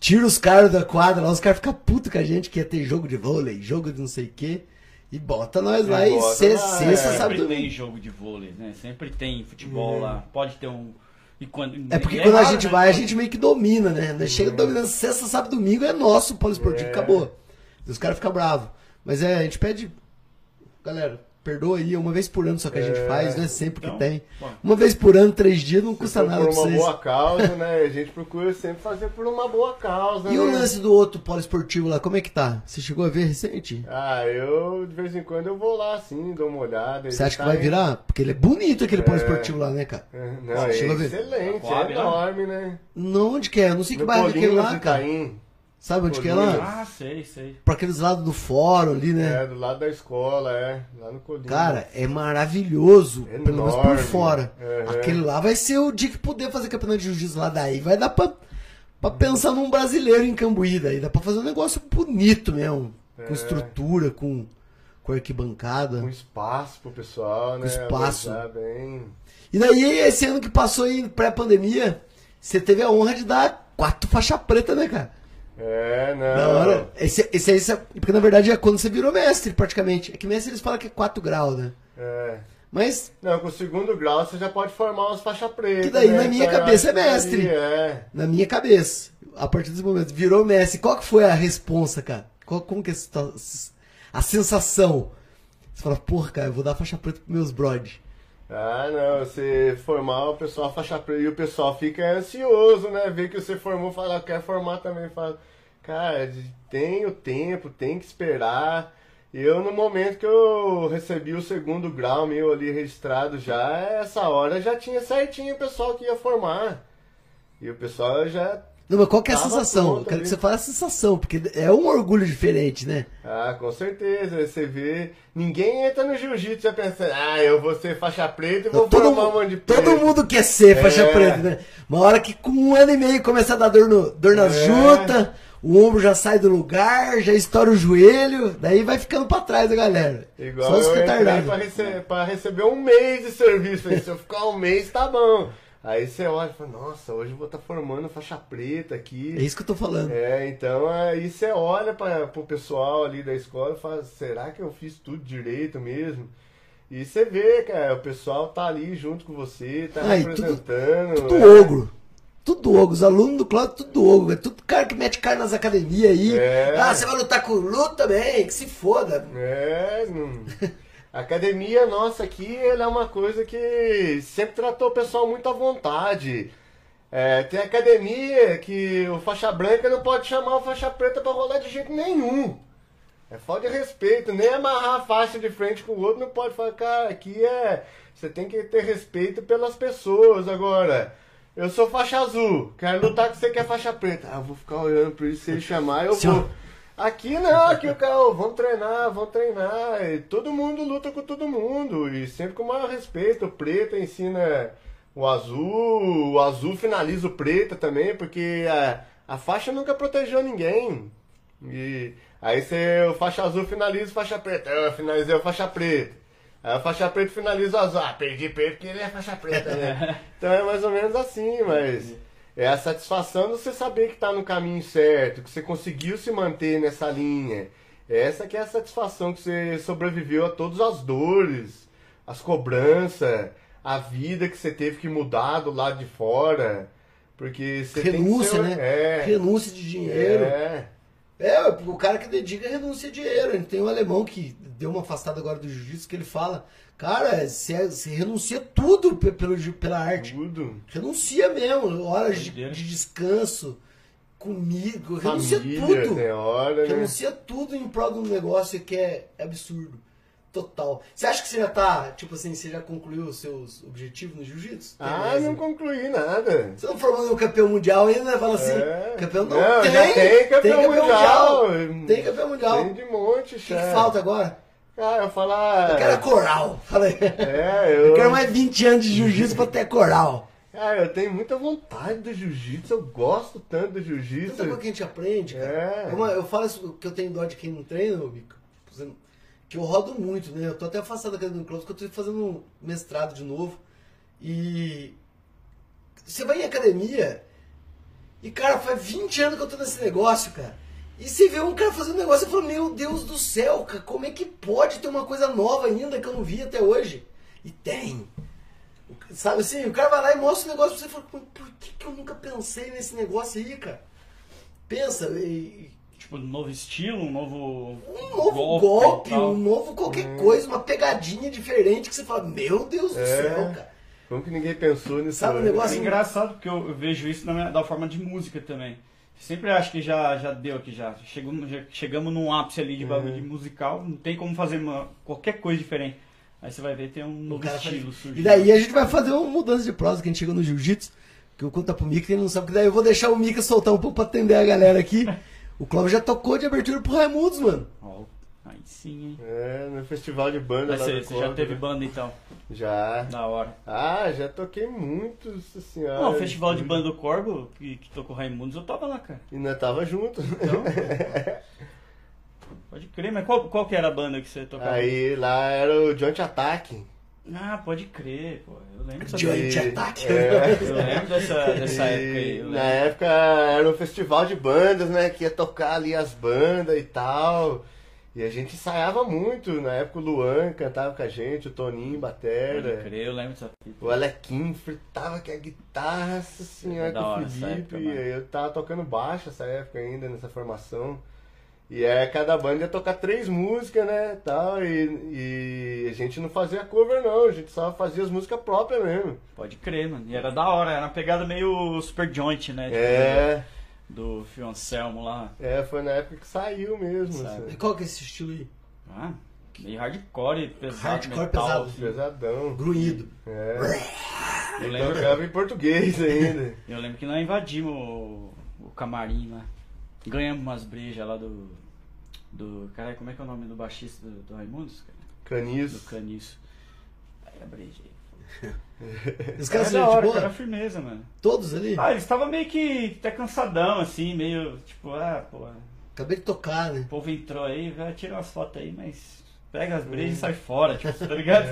Tira os caras da quadra lá, os caras ficam putos com a gente que ia ter jogo de vôlei, jogo de não sei o quê. E bota nós lá E e bota cê- lá, sexta, é. sábado sempre tem jogo de vôlei, né? Sempre tem futebol lá. Pode ter um. E quando, É porque e quando a gente né? vai, a gente meio que domina, né? Chega dominando sexta, sábado, domingo, é nosso o poliesportivo, É. acabou. E os caras ficam bravos. Mas é, a gente pede. Galera, perdoa aí, é uma vez por ano só que a gente É. faz, não é sempre que Então, tem. pô. Uma vez por ano, três dias, não Se custa nada por pra uma vocês. boa causa, né? A gente procura sempre fazer por uma boa causa, E né? o lance do outro poliesportivo lá, como é que tá? Você chegou a ver recente? Ah, eu de vez em quando eu vou lá assim, dou uma olhada. Você acha que tá vai em- virar? Porque ele é bonito aquele poliesportivo lá, né, cara? É, Não, Você é excelente, Coab, é lá? enorme, né? Não, onde que é? Eu não sei que No bairro que é lá, do cara. Sabe onde que é lá? Ah, sei, sei. Pra aqueles lados do fórum ali, né? É, do lado da escola, é. Lá no Colinas. Cara, é maravilhoso, pelo menos por Enorme. fora. Uhum. Aquele lá vai ser o dia que puder fazer campeonato de jiu-jitsu lá daí. Vai dar pra, pra pensar num brasileiro em Cambuí daí. Dá pra fazer um negócio bonito mesmo. Com É. estrutura, com, com arquibancada. com espaço pro pessoal, né? espaço. Abordar bem. E daí, esse ano que passou aí, pré-pandemia, você teve a honra de dar quatro faixa preta, né, cara? É, não. Da hora. Esse, esse esse- porque na verdade é quando você virou mestre, praticamente. É que mestre eles falam que é 4 graus, né? É. Mas Não, com o segundo grau você já pode formar umas faixas pretas. Que daí, né? na minha Então, cabeça, é mestre. É. na minha cabeça, a partir desse momento, virou mestre. Qual que foi a responsa, cara? Qual, como que é situa- a sensação? Você fala, porra, cara, eu vou dar faixa preta pros meus brod. Ah, não, você formar o pessoal faixa preta e o pessoal fica ansioso, né? Ver que você formou, fala, quer formar também, fala, cara, tem o tempo, tem que esperar. Eu, no momento que eu recebi o segundo grau meu ali registrado já, essa hora já tinha certinho o pessoal que ia formar. E o pessoal já. Não, mas qual que é a Tava sensação? Eu pronto quero ali. que você fale a sensação, porque é um orgulho diferente, né? Ah, com certeza. Você vê. Ninguém entra no jiu-jitsu já pensando, ah, eu vou ser faixa preta e vou todo, formar um monte de preto. todo mundo quer ser faixa É. preta, né? Uma hora que com um ano e meio começa a dar dor, no, dor nas É. juntas, o ombro já sai do lugar, já estoura o joelho, daí vai ficando pra trás a galera. Igual Só os eu entrei pra, rece- pra receber um mês de serviço. Se eu ficar um mês, tá bom. Aí você olha e fala, nossa, hoje eu vou estar formando faixa preta aqui. É isso que eu tô falando. É, então aí você olha para pro pessoal ali da escola e fala, será que eu fiz tudo direito mesmo? E você vê, cara, o pessoal tá ali junto com você, tá Ah, e tudo- representando. Tudo é. ogro. Tudo ogro. Os alunos do Cláudio, tudo ogro. É tudo cara que mete cara nas academias aí. É. Ah, você vai lutar com o também, que se foda. É, não... A academia nossa aqui, ela é uma coisa que sempre tratou o pessoal muito à vontade. É, tem academia que o faixa branca não pode chamar o faixa preta pra rolar de jeito nenhum. É falta de respeito, nem amarrar a faixa de frente com o outro não pode falar, cara, aqui é. Você tem que ter respeito pelas pessoas. Agora, eu sou faixa azul, quero lutar com você que é faixa preta. Ah, eu vou ficar olhando pra ele, se ele chamar, eu Senhor. vou. Aqui não, aqui o cara, vamos treinar, vamos treinar. E todo mundo luta com todo mundo. E sempre com o maior respeito. O preto ensina o azul, o azul finaliza o preto também, porque a, a faixa nunca protegeu ninguém. E aí você, o faixa azul finaliza o faixa preta. Eu finalizei o faixa preta. Aí o faixa preta finaliza o azul. Ah, perdi preto porque ele é faixa preta, né? então é mais ou menos assim, mas é a satisfação de você saber que tá no caminho certo, que você conseguiu se manter nessa linha. Essa que é a satisfação que você sobreviveu a todas as dores, as cobranças, a vida que você teve que mudar do lado de fora. Porque você Renúncia, tem que né? É, Renúncia de dinheiro. é. É, o cara que dedica renuncia dinheiro. Ele tem um alemão que deu uma afastada agora do jiu-jitsu que ele fala, cara, você, você renuncia tudo pe- pelo, pela arte. Tudo. Renuncia mesmo, horas de, de descanso, comigo, renuncia Família, tudo. hora, né? Renuncia tudo em prol de um negócio que é absurdo. Total. Você acha que você já tá, tipo assim, você já concluiu os seus objetivos no jiu-jitsu? Ah, não concluí nada. Você não formou no campeão mundial ainda, né? Fala assim, É. campeão não, Não, tem, já tem campeão mundial. Tem campeão mundial. Tem de monte, O que, chefe. que falta agora? Ah, eu falar. Eu quero a coral. Fala aí. É, eu. Eu quero mais 20 anos de jiu-jitsu pra ter coral. Ah, eu tenho muita vontade do jiu-jitsu, eu gosto tanto do Tanta jiu-jitsu. coisa que a gente aprende, cara. É. Uma- eu falo isso que eu tenho dó de quem não treina, exemplo, Que eu rodo muito, né? Eu tô até afastado da academia do Clóvis, porque eu tô fazendo um mestrado de novo. E. Você vai em academia. E, cara, faz 20 anos que eu tô nesse negócio, cara. E você vê um cara fazendo um negócio e fala, meu Deus do céu, cara, como é que pode ter uma coisa nova ainda que eu não vi até hoje? E tem. Sabe assim, o cara vai lá e mostra o negócio pra você e fala, "Pô, por que, que eu nunca pensei nesse negócio aí, cara? Pensa, e, Tipo, um novo estilo, um novo. um novo golpe, e tal. um novo qualquer coisa, uma pegadinha diferente que você fala, meu Deus do É. céu, cara. Como que ninguém pensou nisso? Sabe o antes? negócio? É engraçado porque eu vejo isso na minha- da forma de música também. Sempre acho que já, já deu aqui já. Chegamos, já. chegamos num ápice ali de bagulho de musical, não tem como fazer uma- qualquer coisa diferente. Aí você vai ver, tem um novo estilo faz- surgindo. E daí a gente vai fazer uma mudança de prosa que a gente chega no jiu-jitsu, que eu conto pro Mika, que ele não sabe, que daí eu vou deixar o Mika soltar um pouco pra atender a galera aqui. O Cláudio já tocou de abertura pro Raimundos, mano. Ó, aí sim, hein? É, no festival de banda Mas lá você, do você já teve né? banda então? Já. Da hora. Ah, já toquei muito, nossa senhora. Não, o festival de banda do Corvo, que, que tocou Raimundos, eu tava lá, cara. E nós tava junto. Então, pode crer, mas qual, qual que era a banda que você tocava? Aí lá era o Joint Attack. Ah, pode crer, pô. Eu lembro dessa Attack. É. Eu lembro dessa, dessa época aí. na época era um festival de bandas, né? Que ia tocar ali as bandas e tal. E a gente ensaiava muito. Na época o Luan cantava com a gente, o Toninho Pode Batera. crer, eu lembro dessa fita. O Alequim fritava que a guitarra, nossa senhora, Da com hora o Felipe. época, eu tava tocando baixo essa época ainda, nessa formação. E é cada banda ia tocar três músicas, né? Tal, e, e a gente não fazia cover não, a gente só fazia as músicas próprias mesmo. Pode crer, mano. E era da hora, era uma pegada meio super joint, né? Tipo, É, Do, do Fio Anselmo lá. é, foi na época que saiu mesmo. Sabe. E assim. qual que é esse estilo aí? Ah, meio hardcore, pesado, Hardcore metal. pesado. assim. Pesadão. Grunhido. É. Eu Eu lembro, tocava em português ainda. eu lembro que nós invadimos o, o camarim lá. Ganhamos umas brejas lá do. Do. Cara, como é que é o nome do baixista do, do Raimundos? cara? Do Caniço. Caniço. Aí a breja aí. Os Cara, caras da são hora, gente cara, boa? firmeza, mano. Todos ali? Ah, eles estavam meio que até cansadão, assim, meio tipo, ah, pô, o Acabei de tocar, né? povo entrou aí, vai tirar umas fotos aí, mas pega as brejas e sai fora, tipo, tá ligado?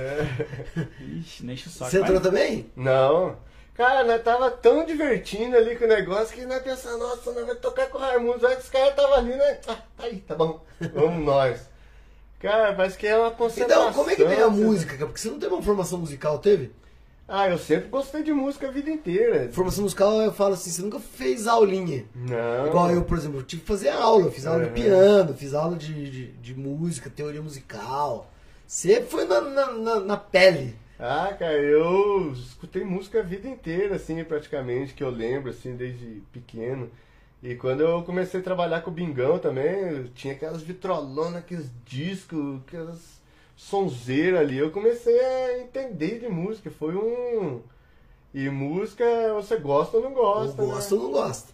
Ixi, nem enche o saco. Você entrou Mas- também? Não. Cara, nós tava tão divertindo ali com o negócio que nós pensamos, nossa, nós vamos tocar com o Raimundo. Aí que os caras tava ali, né? Ah, tá aí, tá bom. Vamos nós. Cara, parece que é uma concentração. Então, como é que veio a você- música, cara? Porque você não teve uma formação musical, teve? Ah, eu sempre gostei de música a vida inteira. Formação musical, eu falo assim, você nunca fez aulinha. Não. Igual eu, por exemplo, eu tive que fazer aula. Eu fiz aula de Uhum. piano, fiz aula de, de, de música, teoria musical. Você foi na, na, na, na pele. Ah, cara, eu escutei música a vida inteira, assim, praticamente, que eu lembro, assim, desde pequeno. E quando eu comecei a trabalhar com o Bingão também, eu tinha aquelas vitrolonas, aqueles discos, aquelas sonzeiras ali. Eu comecei a entender de música. Foi um. E música, você gosta ou não gosta, ou né? gosta ou não gosta.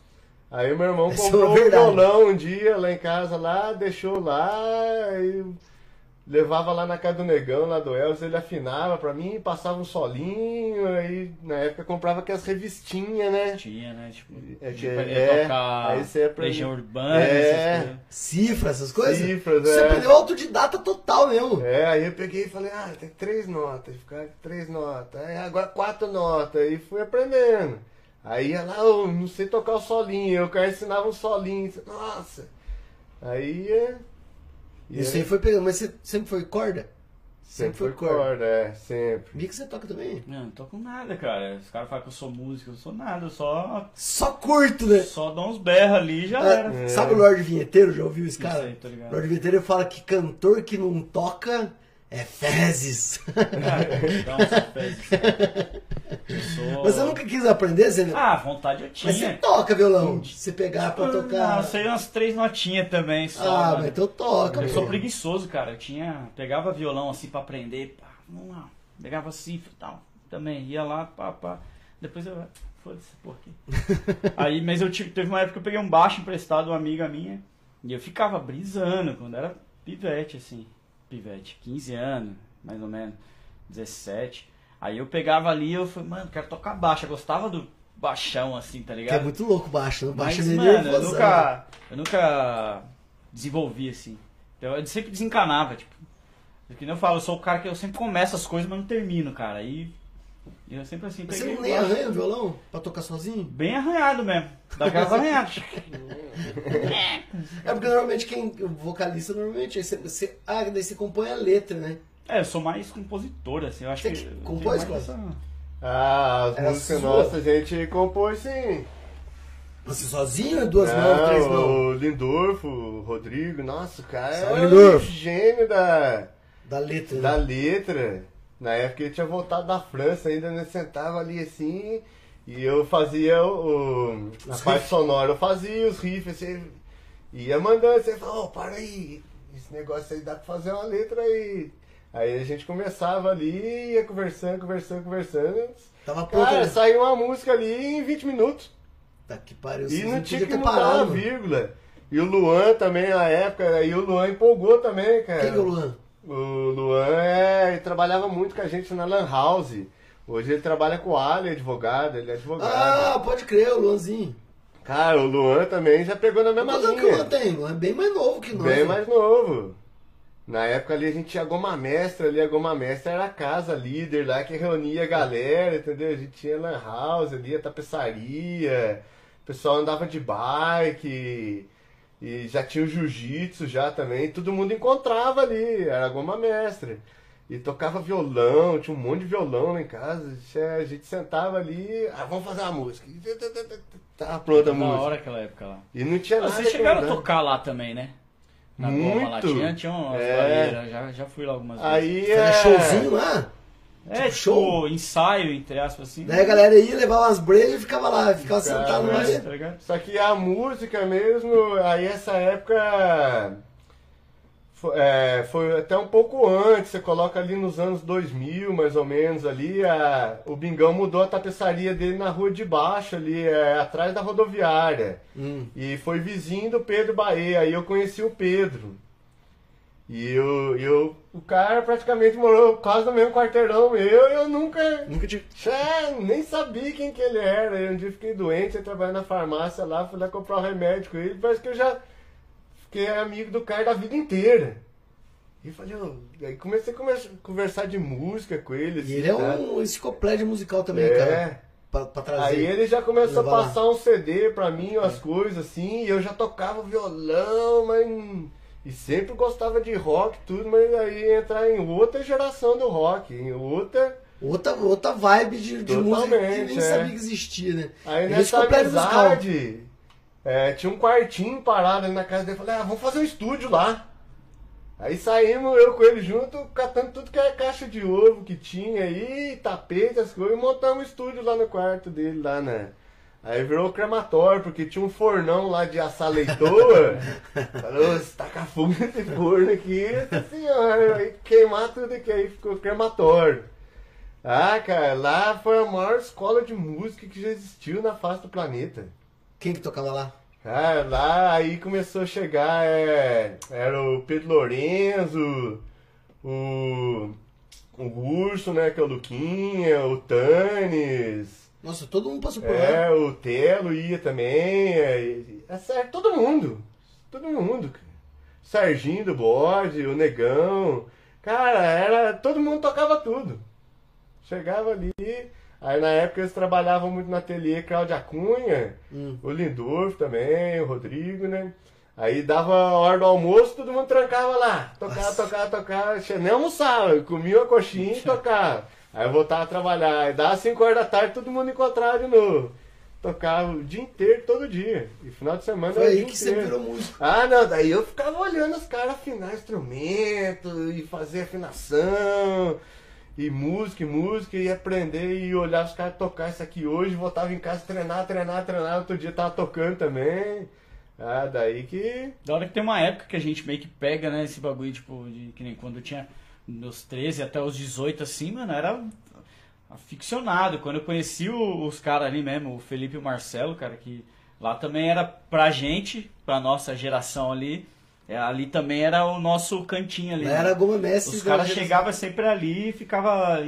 Aí meu irmão Essa é comprou uma um violão um dia lá em casa, lá, deixou lá, e levava lá na casa do negão, lá do Elvis, ele afinava pra mim, passava um solinho, aí na época comprava aquelas revistinhas, né? Tinha, né? Tipo, É, tipo, que- ele é, tocar aí você aprende- Legião Urbana, É. essas coisas. Cifra, essas coisas? Cifras, Você é. aprendeu autodidata total mesmo. É, aí eu peguei e falei, ah, tem três notas, ficar três notas, aí agora quatro notas, aí fui aprendendo. Aí ia lá, eu não sei tocar o solinho, eu cara ensinava um solinho, nossa. Aí é. E Isso é- aí foi pegando, mas você sempre foi corda? Sempre foi corda, é, sempre. Que você toca também. Não, não tô com nada, cara. Os caras falam que eu sou músico, eu sou nada, eu só, Só curto, né? só dou uns berros ali e já Ah, era. Sabe o Lorde Vinheteiro? Já ouviu esse cara? sei, tô ligado. Lorde Vinheteiro fala que cantor que não toca é fezes. Dá uns fezes. Sou... Você nunca quis aprender, você... Ah, vontade eu tinha. mas você toca violão. Se pegar pra Ah, tocar. eu sei umas três notinhas também só. Ah, mano. mas então toca, Eu sou preguiçoso, cara. Eu tinha. Pegava violão assim pra aprender. Pá, vamos lá. Pegava cifra e tal. Também. Ia lá, pá, pá. Depois eu. Foda-se, por quê? Aí, mas eu tive, teve uma época que eu peguei um baixo emprestado de uma amiga minha. E eu ficava brisando quando era pivete, assim. Pivete, 15 anos, mais ou menos. 17. Aí eu pegava ali e eu falei, mano, quero tocar baixo. Eu gostava do baixão, assim, tá Que é ligado? muito louco baixo. né? Baixo Mas, é mano, eu nunca, eu nunca desenvolvi assim. Eu, eu sempre desencanava, tipo. Porque nem eu falo, eu sou o cara que eu sempre começo as coisas, mas não termino, cara. E e eu sempre assim Você não nem arranha o violão pra tocar sozinho? Bem arranhado mesmo. Daquelas arranhadas. É porque normalmente quem. O vocalista normalmente. aí Você, você, ah, daí você compõe a letra, né? É, eu sou mais compositor, assim. Eu acho Você que. que compôs, Cláudio? essa- Ah, as Era músicas sua? nossas a gente compôs sim. Você sozinho? Duas mãos, três mãos? o Lindorfo, o Rodrigo, nossa, o cara Salve, é um Lindorfo. gênio da, Da letra, da né? letra. Na época ele tinha voltado da França, ainda né, sentava ali assim, e eu fazia o, o- a Os parte sonora, eu fazia os riffs, assim, ia mandando, você falou, oh, para aí, esse negócio aí dá pra fazer uma letra aí. Aí a gente começava ali, ia conversando, conversando, conversando. Tava. Cara, né? saiu uma música ali em 20 minutos. Tá que pariu. E não tinha que mudar a parado. vírgula. E o Luan também, na época, aí o Luan empolgou também, cara. Quem que é o Luan? O Luan é, ele trabalhava muito com a gente na Lan House. Hoje ele trabalha com o Ali, advogado, ele é advogado. Ah, pode crer, o Luanzinho. Cara, o Luan também já pegou na mesma Quantos anos que o Luan linha. tem? O Luan é bem mais novo que nós. Bem né? mais novo. Na época ali a gente tinha a Goma Mestra ali, a Goma Mestra era a casa líder lá que reunia a galera, entendeu? A gente tinha Lan House ali, a tapeçaria, o pessoal andava de bike, e já tinha o jiu-jitsu já também, todo mundo encontrava ali, era Goma Mestra. E tocava violão, tinha um monte de violão lá em casa, a gente sentava ali, ah, vamos fazer uma música. Tava pronta a Da música. hora aquela época lá. E não tinha Ah, nada Vocês chegaram a tocar lá também, né? Na Goma lá Muito. tinha, tinha umas É. já, já fui lá algumas vezes. Aí Fazer é... showzinho lá. É, tipo, tipo, show? ensaio, entre aspas, assim. Daí a galera ia levar umas brejas e ficava lá, ficava Ficava, sentado lá. né? Tá ligado? Só que a música mesmo, aí essa época fo- é, foi, até um pouco antes, você coloca ali nos anos 2000, mais ou menos, ali, a- o Bingão mudou a tapeçaria dele na rua de baixo, ali, é, atrás da rodoviária. Hum. E foi vizinho do Pedro Bahia, aí eu conheci o Pedro. E eu, eu, o cara praticamente morou quase no mesmo quarteirão meu, e eu nunca Nunca tive. é, nem sabia quem que ele era. Aí um dia eu fiquei doente, eu trabalhei na farmácia lá, fui lá comprar um remédio com ele. Parece que eu já fiquei amigo do cara da vida inteira. E falei, ó, aí comecei a conversa- conversar de música com ele. E assim, ele é tá? um enciclopédia musical também, É. cara. Pra, pra trazer. Aí ele já começou a Levar lá. passar um CD pra mim, umas coisas assim, e eu já tocava violão, mas. E sempre gostava de rock, tudo, mas aí entrar em outra geração do rock, em outra. Outra, outra vibe de, de música que nem é. sabia que existia, né? Aí nessa amizade, é, tinha um quartinho parado ali na casa dele. Falei, ah, vamos fazer um estúdio lá. Aí saímos, eu com ele junto, catando tudo que é caixa de ovo que tinha aí, tapete, as coisas, e montamos um estúdio lá no quarto dele, lá né? Aí virou crematório, porque tinha um fornão lá de assar leitoa. Falou, se tacar fogo nesse forno aqui, nossa senhora, aí queimar tudo aqui, aí ficou crematório. Ah, cara, lá foi a maior escola de música que já existiu na face do planeta. Quem que tocava lá? Cara, lá aí começou a chegar, é, era o Pedro Lorenzo, o, o Urso, né, que é o Luquinha, o Tanis, Nossa, todo mundo passou por lá. é, o Telo ia também, é, é sério, todo mundo, todo mundo, cara. Serginho do bode, o Negão, cara, era, todo mundo tocava tudo. Chegava ali, aí na época eles trabalhavam muito no ateliê Cláudia Cunha, Hum. o Lindorf também, o Rodrigo, né? Aí dava a hora do almoço, todo mundo trancava lá. Tocava, Nossa. tocava, tocava. Nem almoçava, comia uma coxinha e tocava. Aí eu voltava a trabalhar. Aí dava 5 horas da tarde, todo mundo encontrava de novo. Tocava o dia inteiro, todo dia. E final de semana Foi aí que você inteiro. virou músico. Ah, não, daí eu ficava olhando os caras afinar instrumento e fazer afinação e música e música e aprender e olhar os caras tocar isso aqui hoje, voltava em casa treinar, treinar, treinar, outro dia tava tocando também. Ah, daí que. Da hora que tem uma época que a gente meio que pega, né, esse bagulho, tipo, de, que nem quando tinha dos 13 até os 18, assim, mano, era aficionado. Quando eu conheci o- os caras ali mesmo, o Felipe e o Marcelo, cara, que lá também era pra gente, pra nossa geração ali, é, ali também era o nosso cantinho ali. Lá né? era Goma Messi. Os caras chegavam sempre ali e ficava,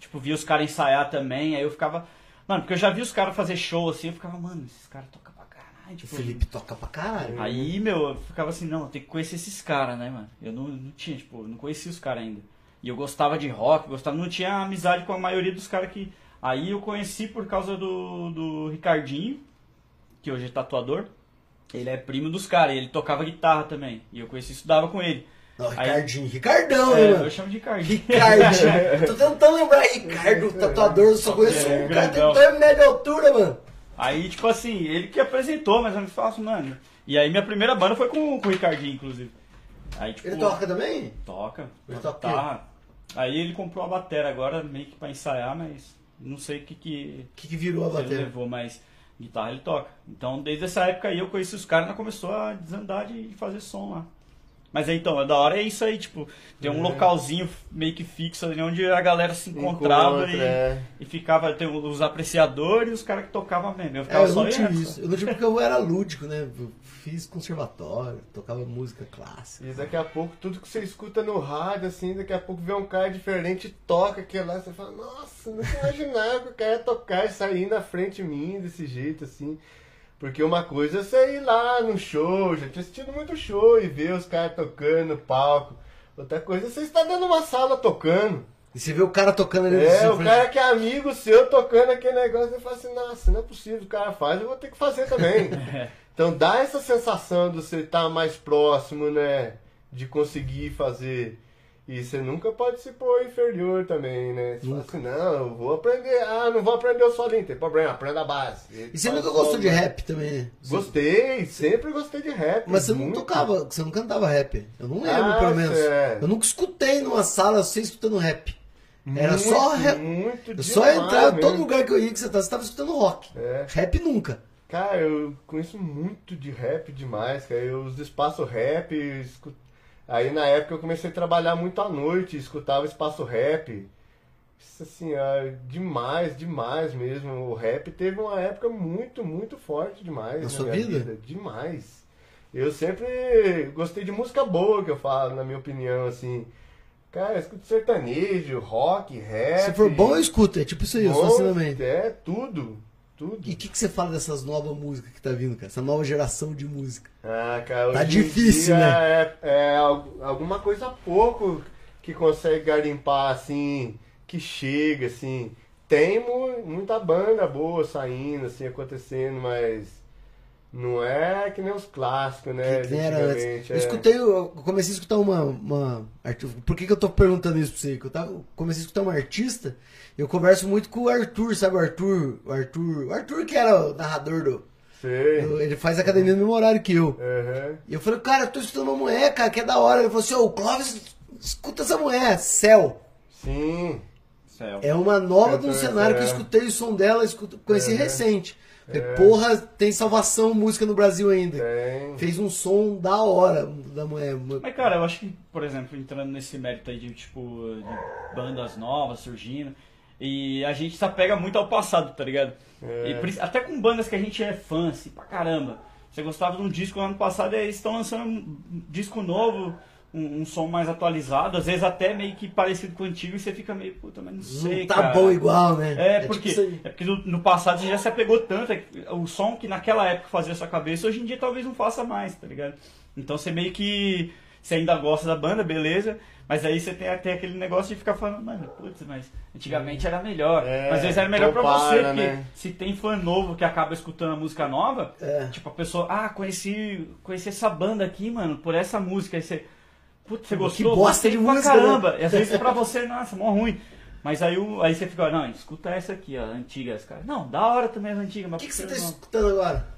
tipo, via os caras ensaiar também, aí eu ficava, mano, porque eu já vi os caras fazer show assim, eu ficava, mano, esses caras tocam caralho, O tipo, Felipe toca pra caralho. Aí, meu, eu ficava assim, não, tem que conhecer esses caras, né, mano? Eu não, não tinha, tipo, eu não conhecia os caras ainda. E eu gostava de rock, gostava, não tinha amizade com a maioria dos caras que. Aí eu conheci por causa do, do Ricardinho, que hoje é tatuador. Ele é primo dos caras, e ele tocava guitarra também. E eu conheci, estudava com ele. Não, Aí- Ricardinho. Ricardão, É, né, eu mano? chamo de Ricardinho. Ricardinho. Tô tentando lembrar. Ricardo, tatuador. Eu só conheço É, um cara tem grandão. dois metros de altura, mano. Aí, tipo assim, ele que apresentou, mas eu me faço, mano. E aí minha primeira banda foi com, com o Ricardinho, inclusive. Aí, tipo, Ele toca também? Toca. Ele toca tá. Aí ele comprou a bateria agora, meio que pra ensaiar, mas não sei o que, que O que, que virou a ele bateria? levou, mas guitarra ele toca. Então desde essa época aí eu conheci os caras e começou a desandar de fazer som lá. Mas aí então, a da hora é isso aí, tipo, tem um localzinho meio que fixo ali onde a galera se encontrava Encontra, e, é. e ficava, tem os apreciadores e os caras que tocavam mesmo. Eu É, ficava eu só não tinha nessa. isso. Eu não tinha porque eu era lúdico, né? Eu fiz conservatório, tocava música clássica. E daqui a pouco, tudo que você escuta no rádio, assim, daqui a pouco vê um cara diferente e toca aquilo lá, você fala, nossa, nunca imaginava que o cara ia tocar e sair na frente de mim desse jeito, assim. Porque uma coisa é você ir lá no show, já tinha assistido muito show e ver os caras tocando no palco. Outra coisa é você estar dentro de uma sala tocando. E você vê o cara tocando ali É, o cara que é amigo seu tocando aquele negócio e fala assim, nossa, não é possível, o cara faz, eu vou ter que fazer também. então dá essa sensação de você estar mais próximo, né? De conseguir fazer. E você nunca pode se pôr inferior também, né? Você fala assim, não, eu vou aprender. Ah, não vou aprender o solinho, tem problema, aprenda a base. E você Faz nunca o gostou de rap também? né? Você- Gostei, sempre gostei de rap. Mas você não muito. tocava, você não cantava rap. Eu não lembro, Ah, pelo menos. é. Eu nunca escutei numa sala você escutando rap. Era Muito, só rap. Muito Eu só entrava, mesmo. todo lugar que eu ia que você tava, você tava escutando rock. É. Rap nunca. Cara, eu conheço muito de rap demais, cara. Eu uso espaço rap, eu escu- aí na época eu comecei a trabalhar muito à noite, escutava espaço rap. Isso assim, ah, demais, demais mesmo. O rap teve uma época muito, muito forte demais Na sua minha vida? Demais. Eu sempre gostei de música boa, que eu falo, na minha opinião, assim. Cara, eu escuto sertanejo, rock, rap. Se for bom, eu escuto. É tipo isso aí, bom, ensinamento. É, tudo. Tudo. E o que, que você fala dessas novas músicas que tá vindo, cara? Essa nova geração de música. Ah, cara, Tá difícil, né? É, é al- alguma coisa pouco que consegue garimpar, assim, que chega, assim. Tem mu- muita banda boa saindo, assim, acontecendo, mas não é que nem os clássicos, né? que era Eu é. escutei, eu comecei a escutar uma. uma Por que, que eu tô perguntando isso pra você? Que eu tava, comecei a escutar uma artista, eu converso muito com o Arthur, sabe o Arthur? O Arthur. O Arthur que era o narrador do. Sei. do- ele faz academia no mesmo horário que eu. Aham. E eu falei, cara, eu tô escutando uma mulher, cara, que é da hora. Ele falou assim, ô, o Clóvis, escuta essa mulher, Céu. Sim. Céu. É uma nova de um Cantora, cenário que eu é. escutei o som dela, escuto, conheci É. recente. É. porra, tem salvação música no Brasil ainda. Tem. Fez um som da hora da mulher. Mas, cara, eu acho que, por exemplo, entrando nesse mérito aí de, tipo, de bandas novas surgindo, e a gente se apega muito ao passado, tá ligado? É. E até com bandas que a gente é fã, assim, pra caramba. Você gostava de um disco no ano passado e aí estão lançando um disco novo, um, um som mais atualizado, às vezes até meio que parecido com o antigo, e você fica meio, puta, mas não sei, Não tá cara. bom igual, né? É, tipo porque, aí. é porque no, no passado você já se apegou tanto, é o som que naquela época fazia a sua cabeça, hoje em dia talvez não faça mais, tá ligado? Então você meio que. Você ainda gosta da banda, beleza, mas aí você tem até aquele negócio de ficar falando, mano, putz, mas antigamente era melhor. É, mas às vezes era melhor pra compara, você, porque né? se tem fã novo que acaba escutando a música nova, É. tipo, a pessoa, ah, conheci, conheci essa banda aqui, mano, por essa música. Aí você. Putz, você Que gostou? bosta de música, né? caramba. E às vezes pra você, nossa, mó ruim. Mas aí, o- aí você fica, não, escuta essa aqui, ó, antigas, cara. Não, da hora também as antigas, O mas que, que você tá não? escutando agora?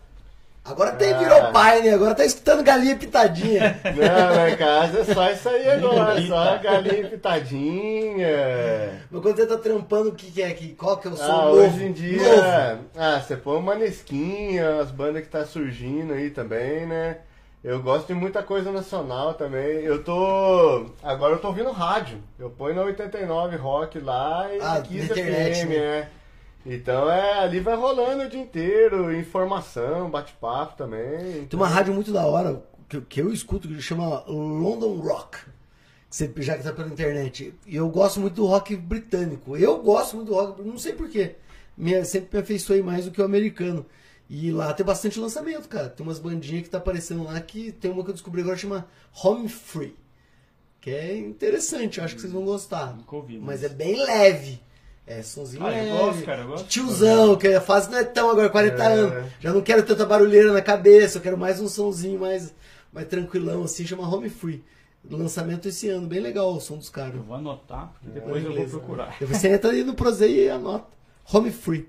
Agora tem Ah. virou pai, né? Agora tá escutando galinha pitadinha. Não, lá em casa é só isso aí agora, só galinha pitadinha. Mas quando você tá trampando, o que, que é? Que, qual que é o som Ah, novo? hoje em dia, Novo. ah, você põe uma Manesquinha, as bandas que tá surgindo aí também, né? Eu gosto de muita coisa nacional também. Eu tô. Agora eu tô ouvindo rádio. Eu ponho na 89 Rock lá e Ah, na Kiss na internet, FM, né? é. Então é, ali vai rolando o dia inteiro, informação, bate-papo também. Tem uma rádio muito da hora que, que eu escuto que chama London Rock. Que você, já que tá pela internet. E eu gosto muito do rock britânico. Eu gosto muito do rock, não sei porquê. Minha, sempre me afeiçoei mais do que o americano. E lá tem bastante lançamento, cara. Tem umas bandinhas que tá aparecendo lá que tem uma que eu descobri agora que chama Home Free. Que é interessante, eu acho que vocês vão gostar. Nunca ouvi, Mas mas- é bem leve. É sonzinho Ah, eu gosto, cara, eu gosto. Tiozão, que a fase não é tão agora, 40 É. anos. Já não quero tanta barulheira na cabeça, eu quero mais um sonzinho mais, mais tranquilão, assim, chama Home Free. Lançamento esse ano, bem legal o som dos caras. Eu vou anotar, porque depois eu vou procurar. Depois você entra ali no Prozei e anota. Home Free.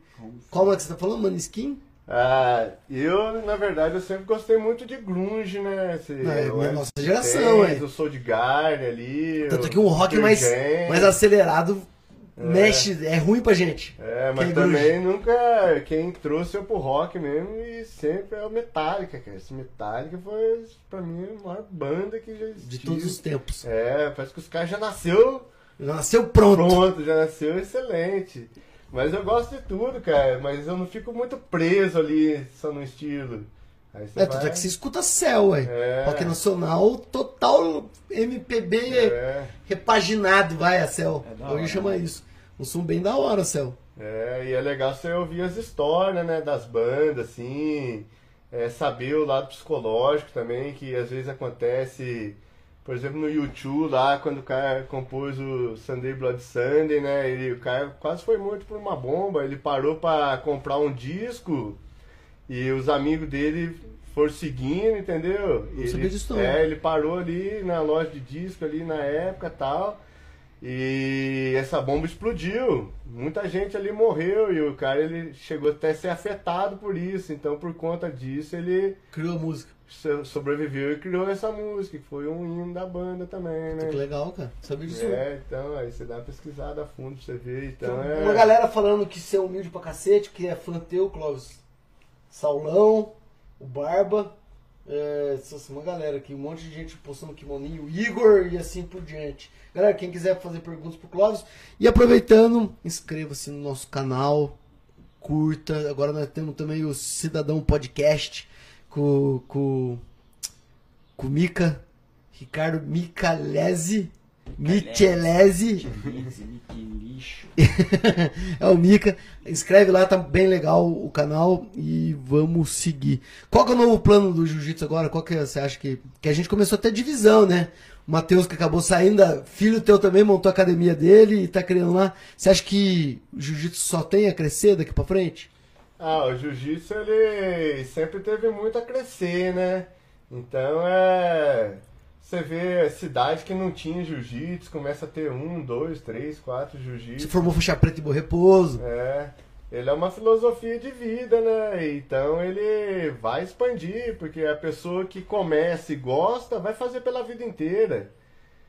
Qual é que você tá falando, mano? Skin? Ah, eu, na verdade, eu sempre gostei muito de grunge, né? Esse, Não, é MC nossa geração, é. O Soul de Garden ali. Tanto que um rock mais, mais acelerado mexe, é ruim pra gente. É, mas é também nunca. Quem trouxe eu pro rock mesmo e sempre é o Metallica, cara. Esse Metallica foi, pra mim, a maior banda que já existiu. De todos os tempos. É, parece que os caras já nasceu Nasceu pronto. pronto, já nasceu excelente. Mas eu gosto de tudo, cara. Mas eu não fico muito preso ali só no estilo. É, tanto vai- é que você escuta céu, ué. É. Rock nacional, total MPB É. repaginado, vai, a céu. É Hoje hora, chama né? isso. Um som bem da hora, céu. É, e é legal você ouvir as histórias, né, das bandas, assim, é, saber o lado psicológico também, que às vezes acontece, por exemplo, no YouTube lá, quando o cara compôs o Sunday Blood Sunday, né, ele, o cara quase foi morto por uma bomba, ele parou pra comprar um disco e os amigos dele foram seguindo, entendeu? Não ele, sabia disso não. É, ele parou ali na loja de disco ali na época e tal. E essa bomba explodiu. Muita gente ali morreu e o cara ele chegou até a ser afetado por isso. Então, por conta disso, ele Criou a música. so- sobreviveu e criou essa música, que foi um hino da banda também, né? Que legal, cara. Sabia disso. É, então, aí você dá uma pesquisada a fundo pra você ver. Então, é... Uma galera falando que você é humilde pra cacete, que é fã teu, Clóvis. Saulão, o Barba. É, uma galera aqui, um monte de gente postando kimoninho, Igor e assim por diante. Galera, quem quiser fazer perguntas pro Clóvis. E aproveitando, inscreva-se no nosso canal, curta. Agora nós temos também o Cidadão Podcast com, com, com o Mica, Ricardo Micalese. Michelese. É o Mica. Inscreve lá, tá bem legal o canal e vamos seguir. Qual que é o novo plano do Jiu-Jitsu agora? Qual que é, você acha que. Que a gente começou até divisão, né? O Matheus que acabou saindo, filho teu também montou a academia dele e tá criando lá. Você acha que o Jiu-Jitsu só tem a crescer daqui pra frente? Ah, o jiu-jitsu ele sempre teve muito a crescer, né? Então é. Você vê cidade que não tinha jiu-jitsu, começa a ter um, dois, três, quatro jiu-jitsu. formou faixa preta e bom repouso. É. Ele é uma filosofia de vida, né? Então ele vai expandir, porque a pessoa que começa e gosta vai fazer pela vida inteira.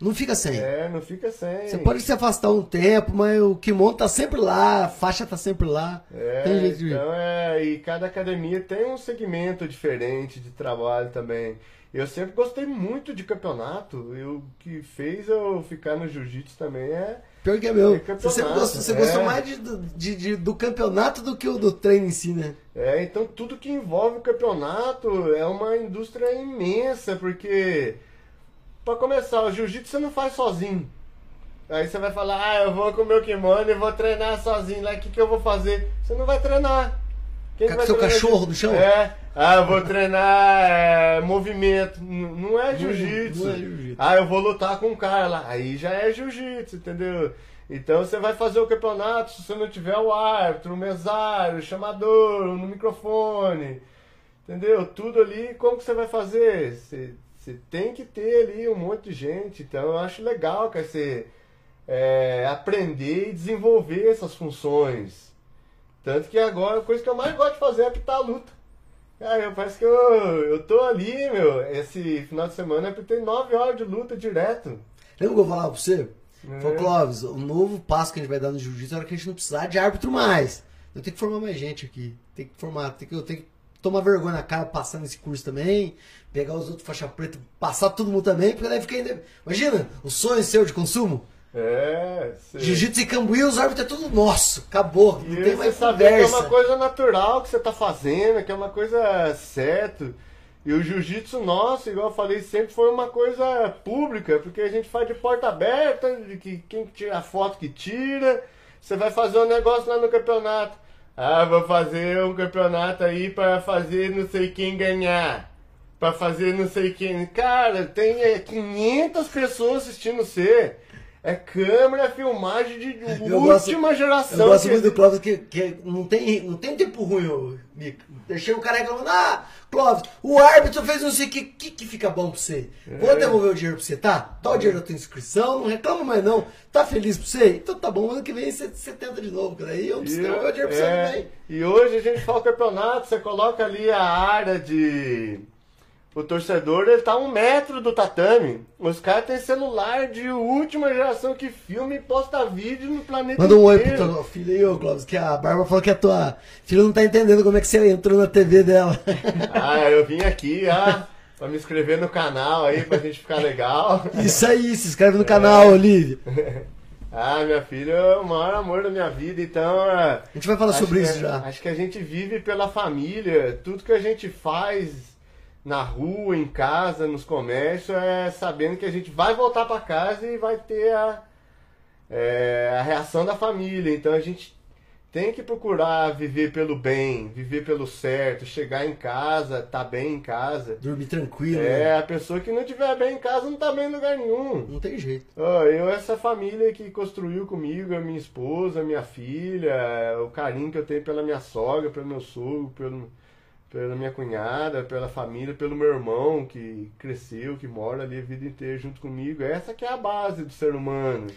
Não fica sem. É, não fica sem. Você pode se afastar um tempo, mas o kimono tá sempre lá, a faixa tá sempre lá. É, tem jeito de. então é, e cada academia tem um segmento diferente de trabalho também. Eu sempre gostei muito de campeonato. E o que fez eu ficar no jiu-jitsu também é. Pior que é meu. É Você, gostou, você é. gostou mais de, do- de- de- do campeonato do que o do treino em si, né? É, então tudo que envolve o campeonato é uma indústria imensa, porque pra começar, o jiu-jitsu você não faz sozinho. Aí você vai falar, ah, eu vou com o meu kimono e vou treinar sozinho lá, o que, que eu vou fazer? Você não vai treinar. Quem seu cachorro jiu- no chão? É, ah, eu vou treinar é, movimento. N- Não é jiu-jitsu. não é jiu-jitsu. Ah, eu vou lutar com um cara lá. Aí já é jiu-jitsu, entendeu? Então você vai fazer o campeonato se você não tiver o árbitro, o mesário, o chamador, no microfone. Entendeu? Tudo ali, como que você vai fazer? Você, você tem que ter ali um monte de gente. Então eu acho legal que você é, aprender e desenvolver essas funções. Tanto que agora a coisa que eu mais gosto de fazer é apitar a luta. Cara, eu parece que eu, eu tô ali, meu. Esse final de semana é porque tem nove horas de luta direto. Lembra que eu falar pra você? É. Falou, Clóvis, o novo passo que a gente vai dar no jiu-jitsu é que a gente não precisar de árbitro mais. Eu tenho que formar mais gente aqui. Tem que formar, tem que, eu tenho que tomar vergonha na cara passando esse curso também, pegar os outros faixa preta, passar todo mundo também, porque daí fica ainda. Imagina, o sonho seu de consumo? É, Jiu-jitsu e cambuí, os árbitros é tudo nosso. Acabou. E não tem mais saber que é uma coisa natural que você tá fazendo, que é uma coisa certa. E o jiu-jitsu nosso, igual eu falei, sempre foi uma coisa pública, porque a gente faz de porta aberta, de que quem tira a foto que tira. Você vai fazer um negócio lá no campeonato. Ah, vou fazer um campeonato aí para fazer não sei quem ganhar. Pra fazer não sei quem. Cara, tem é, 500 pessoas assistindo você. É câmera, filmagem de Eu gosto- última geração. Eu gosto que muito do Clóvis que, que não, tem, não tem tempo ruim, ô, Mica. Deixei o cara reclamando, ah, Clóvis, o árbitro fez não sei o que, que, que fica bom pra você? Vou devolver o dinheiro pra você, tá? Dá o dinheiro da tua inscrição, não reclama mais não. Tá feliz pra você? Então tá bom, ano que vem você, você tenta de novo, cara. Aí eu preciso devolver o dinheiro pra você é, também. e hoje a gente fala o campeonato, você coloca ali a área de. O torcedor, ele tá a um metro do tatame. Os caras têm celular de última geração que filma e posta vídeo no planeta Manda um oi pro teu filho aí, ô Clóvis, que a Bárbara falou que a tua filha não tá entendendo como é que você entrou na TV dela. Ah, eu vim aqui, ah, pra me inscrever no canal aí, pra gente ficar legal. Isso aí, se inscreve no canal, Olivia. Ah, minha filha é o maior amor da minha vida, então. é, A gente vai falar sobre que isso é- já. Acho que a gente vive pela família. Tudo que a gente faz na rua, em casa, nos comércios, é sabendo que a gente vai voltar para casa e vai ter a, é, a reação da família. Então a gente tem que procurar viver pelo bem, viver pelo certo, chegar em casa, tá bem em casa. Dormir tranquilo. É, né? a pessoa que não estiver bem em casa não tá bem em lugar nenhum. Não tem jeito. Eu, essa família que construiu comigo, a minha esposa, a minha filha, o carinho que eu tenho pela minha sogra, pelo meu sogro, pelo, pela minha cunhada, pela família, pelo meu irmão que cresceu, que mora ali a vida inteira junto comigo. Essa que é a base do ser humano.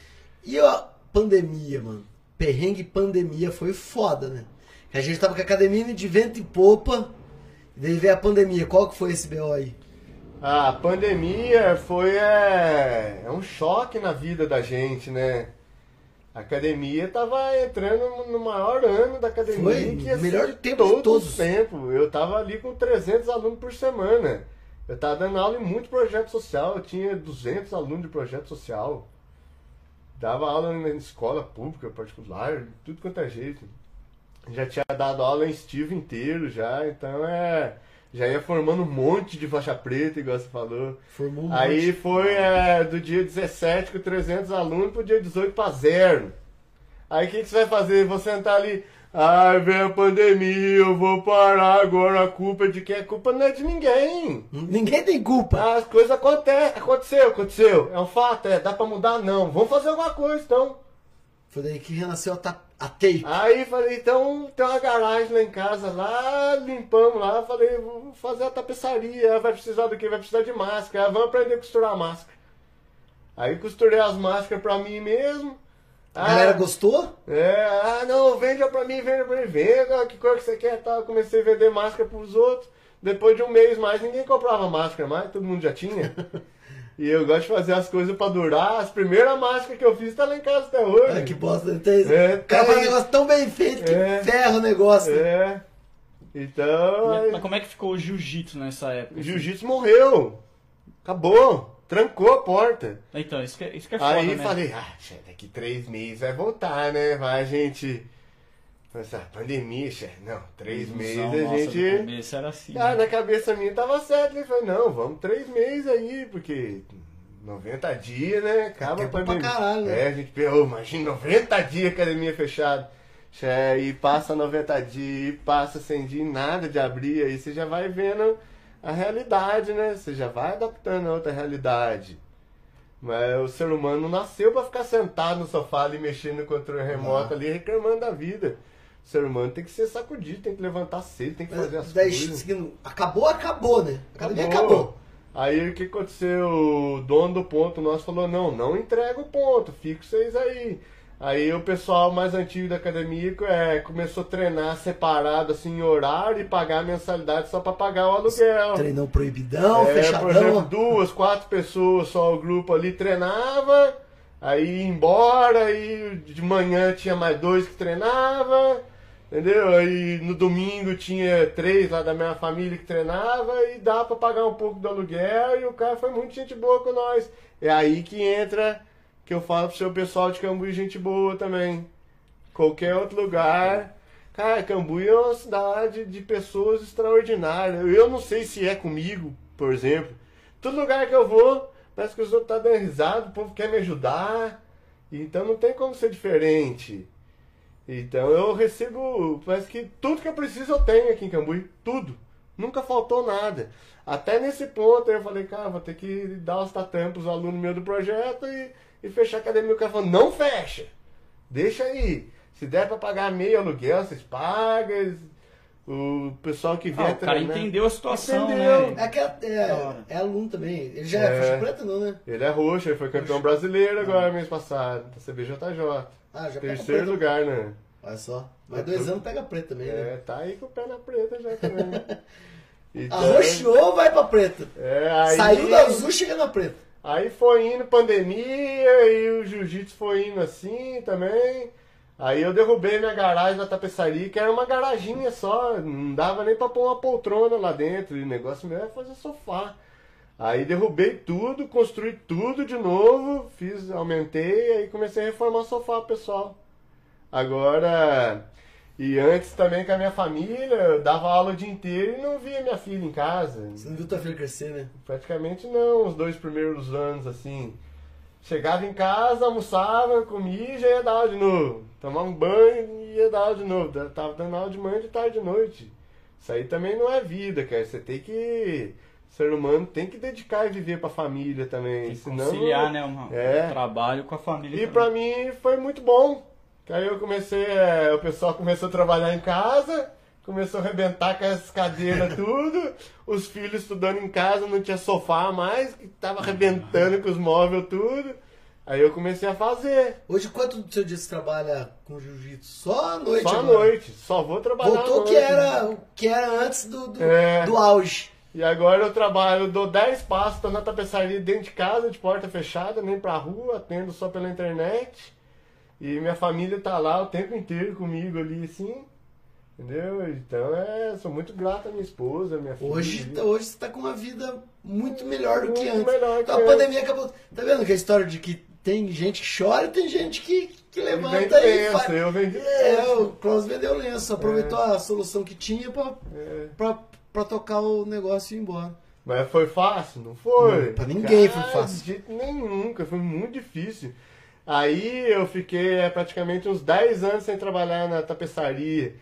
E a pandemia, mano? Perrengue pandemia foi foda, né? A gente tava com a academia de vento e popa, e daí veio a pandemia. Qual que foi esse BO aí? A pandemia foi é, é um choque na vida da gente, né? A academia tava entrando no maior ano da academia Foi, que ia melhor ser tempo de todo todos. o tempo. Eu tava ali com 300 alunos por semana. Eu tava dando aula em muito projeto social. Eu tinha 200 alunos de projeto social. Dava aula na escola pública, particular, tudo quanto é jeito. Já tinha dado aula em Steve inteiro já, então é. Já ia formando um monte de faixa preta, igual você falou. Formou um Aí monte. foi é, do dia 17 com 300 alunos pro dia 18 para zero. Aí o que, que você vai fazer? Vou sentar ali. Ai, vem a pandemia, eu vou parar agora. A culpa é de quem? A culpa não é de ninguém. Ninguém tem culpa. As coisas acontecem. Aconteceu, aconteceu. É um fato, é. Dá pra mudar? Não. Vamos fazer alguma coisa então. Foi daí que renasceu a, ta- a tape. Aí falei, então tem uma garagem lá em casa, lá limpamos lá, falei, vou fazer a tapeçaria, vai precisar do que? Vai precisar de máscara, vamos aprender a costurar a máscara. Aí costurei as máscaras pra mim mesmo. A galera gostou? É, ah não, vende pra mim, vende pra mim, venda, que cor que você quer tal. Comecei a vender máscara pros outros. Depois de um mês mais, ninguém comprava máscara mais, todo mundo já tinha. E eu gosto de fazer as coisas pra durar. As primeiras máscaras que eu fiz tá lá em casa até hoje. Ah, que bosta. Tem... É, cara tá um negócio tão bem feito que É. ferra o negócio. É. Então. aí- Mas como é que ficou o jiu-jitsu nessa época? O jiu-jitsu morreu. Acabou. Trancou a porta. Então, isso que, é- isso que é foda, Aí né? falei, ah, daqui três meses vai voltar, né? Vai, gente. Mas, ah, pandemia, che, não, três meses Não, a gente. No começo era assim. Ah, né? na cabeça minha tava certo. Ele falou, não, vamos três meses aí, porque 90 dias, né? Acaba a Tempo pra pandemia. caralho, né? É, a gente pensou, imagina, 90 dias academia fechada. Che, E passa 90 dias, e passa 100 dias, nada de abrir, aí você já vai vendo a realidade, né? Você já vai adaptando a outra realidade. Mas o ser humano não nasceu pra ficar sentado no sofá ali, mexendo no controle remoto ali, reclamando da vida. Ser humano tem que ser sacudido, tem que levantar cedo, tem que fazer as Daí, coisas. seguindo, acabou, acabou, né? A academia acabou. Aí o que aconteceu? O dono do ponto nosso falou: não, não entrega o ponto, fica vocês aí. Aí o pessoal mais antigo da academia é, começou a treinar separado, assim, em horário e pagar a mensalidade só pra pagar o aluguel. Treinão proibidão, É, por fechadão. exemplo, duas, quatro pessoas só o grupo ali treinava, aí ia embora, aí de manhã tinha mais dois que treinava, entendeu? Aí no domingo tinha três lá da minha família que treinava e dá pra pagar um pouco do aluguel e o cara foi muito gente boa com nós. É aí que entra que eu falo pro seu pessoal de Cambuí gente boa também. Qualquer outro lugar. Cara, Cambuí é uma cidade de pessoas extraordinárias. Eu não sei se é comigo, por exemplo. Todo lugar que eu vou, parece que os outros estão dando risada, o povo quer me ajudar. Então não tem como ser diferente. Então eu recebo, parece que tudo que eu preciso eu tenho aqui em Cambuí. Tudo. Nunca faltou nada. Até nesse ponto eu falei, cara, vou ter que dar os tatames pros alunos meus do projeto e, e fechar a academia. O cara falou, não fecha. Deixa aí. Se der pra pagar meio aluguel, vocês pagam. O pessoal que vier Ah, o cara treinar- entendeu a situação, Entendeu. né? É que é, é, é aluno também. Ele já é, É. faixa preta, não, né? Ele é roxo, ele foi campeão brasileiro agora mês passado, da CBJJ. Ah, já pega Terceiro lugar, né? Olha só. Mais dois anos pega preta também, né? É, tá aí com o pé na preta já também. Então, Arroxeou, vai pra preta. é, aí, Saiu da azul, chega na preta. Aí foi indo pandemia e o jiu-jitsu foi indo assim também. Aí eu derrubei minha garagem da tapeçaria, que era uma garaginha só, não dava nem pra pôr uma poltrona lá dentro. E o negócio meu era fazer sofá. Aí derrubei tudo, construí tudo de novo, fiz, aumentei, aí comecei a reformar o sofá pessoal. Agora, e antes também com a minha família, eu dava aula o dia inteiro e não via minha filha em casa. Você não viu tua filha crescer, né? Praticamente não, os dois primeiros anos, assim. Chegava em casa, almoçava, comia e já ia dar aula de novo. Tomava um banho e ia dar aula de novo. Tava dando aula de manhã, de tarde, de noite. Isso aí também não é vida, cara. Você tem que. O ser humano tem que dedicar e viver pra família também. Tem que senão, conciliar, né? Um, É. trabalho com a família. E pra mim foi muito bom. Que aí eu comecei, é, o pessoal começou a trabalhar em casa, começou a arrebentar com as cadeiras tudo, os filhos estudando em casa, não tinha sofá mais, que tava arrebentando com os móveis tudo. Aí eu comecei a fazer. Hoje, quanto do seu dia você trabalha com jiu-jitsu? Só à noite Só à agora? noite, só vou trabalhar à Voltou noite. que era, o que era antes do, do, É. do auge. E agora eu trabalho, eu dou 10 passos, tô na tapeçaria dentro de casa, de porta fechada, nem pra rua, atendo só pela internet. E minha família tá lá o tempo inteiro comigo ali, assim. Entendeu? Então é, sou muito grato à minha esposa, à minha filha. Hoje, hoje você tá com uma vida muito melhor do que Muito antes. melhor então que a antes. pandemia acabou. Tá vendo que a história de que tem gente que chora e tem gente que, que levanta e lenço, faz. eu vendi É, o Klaus vendeu lenço, aproveitou a solução que tinha pra, É. pra, pra tocar o negócio e ir embora. Mas foi fácil? Não foi. Não, pra ninguém foi Cara, fácil. De jeito nenhum, nunca. Foi muito difícil. Aí eu fiquei é, praticamente uns 10 anos sem trabalhar na tapeçaria.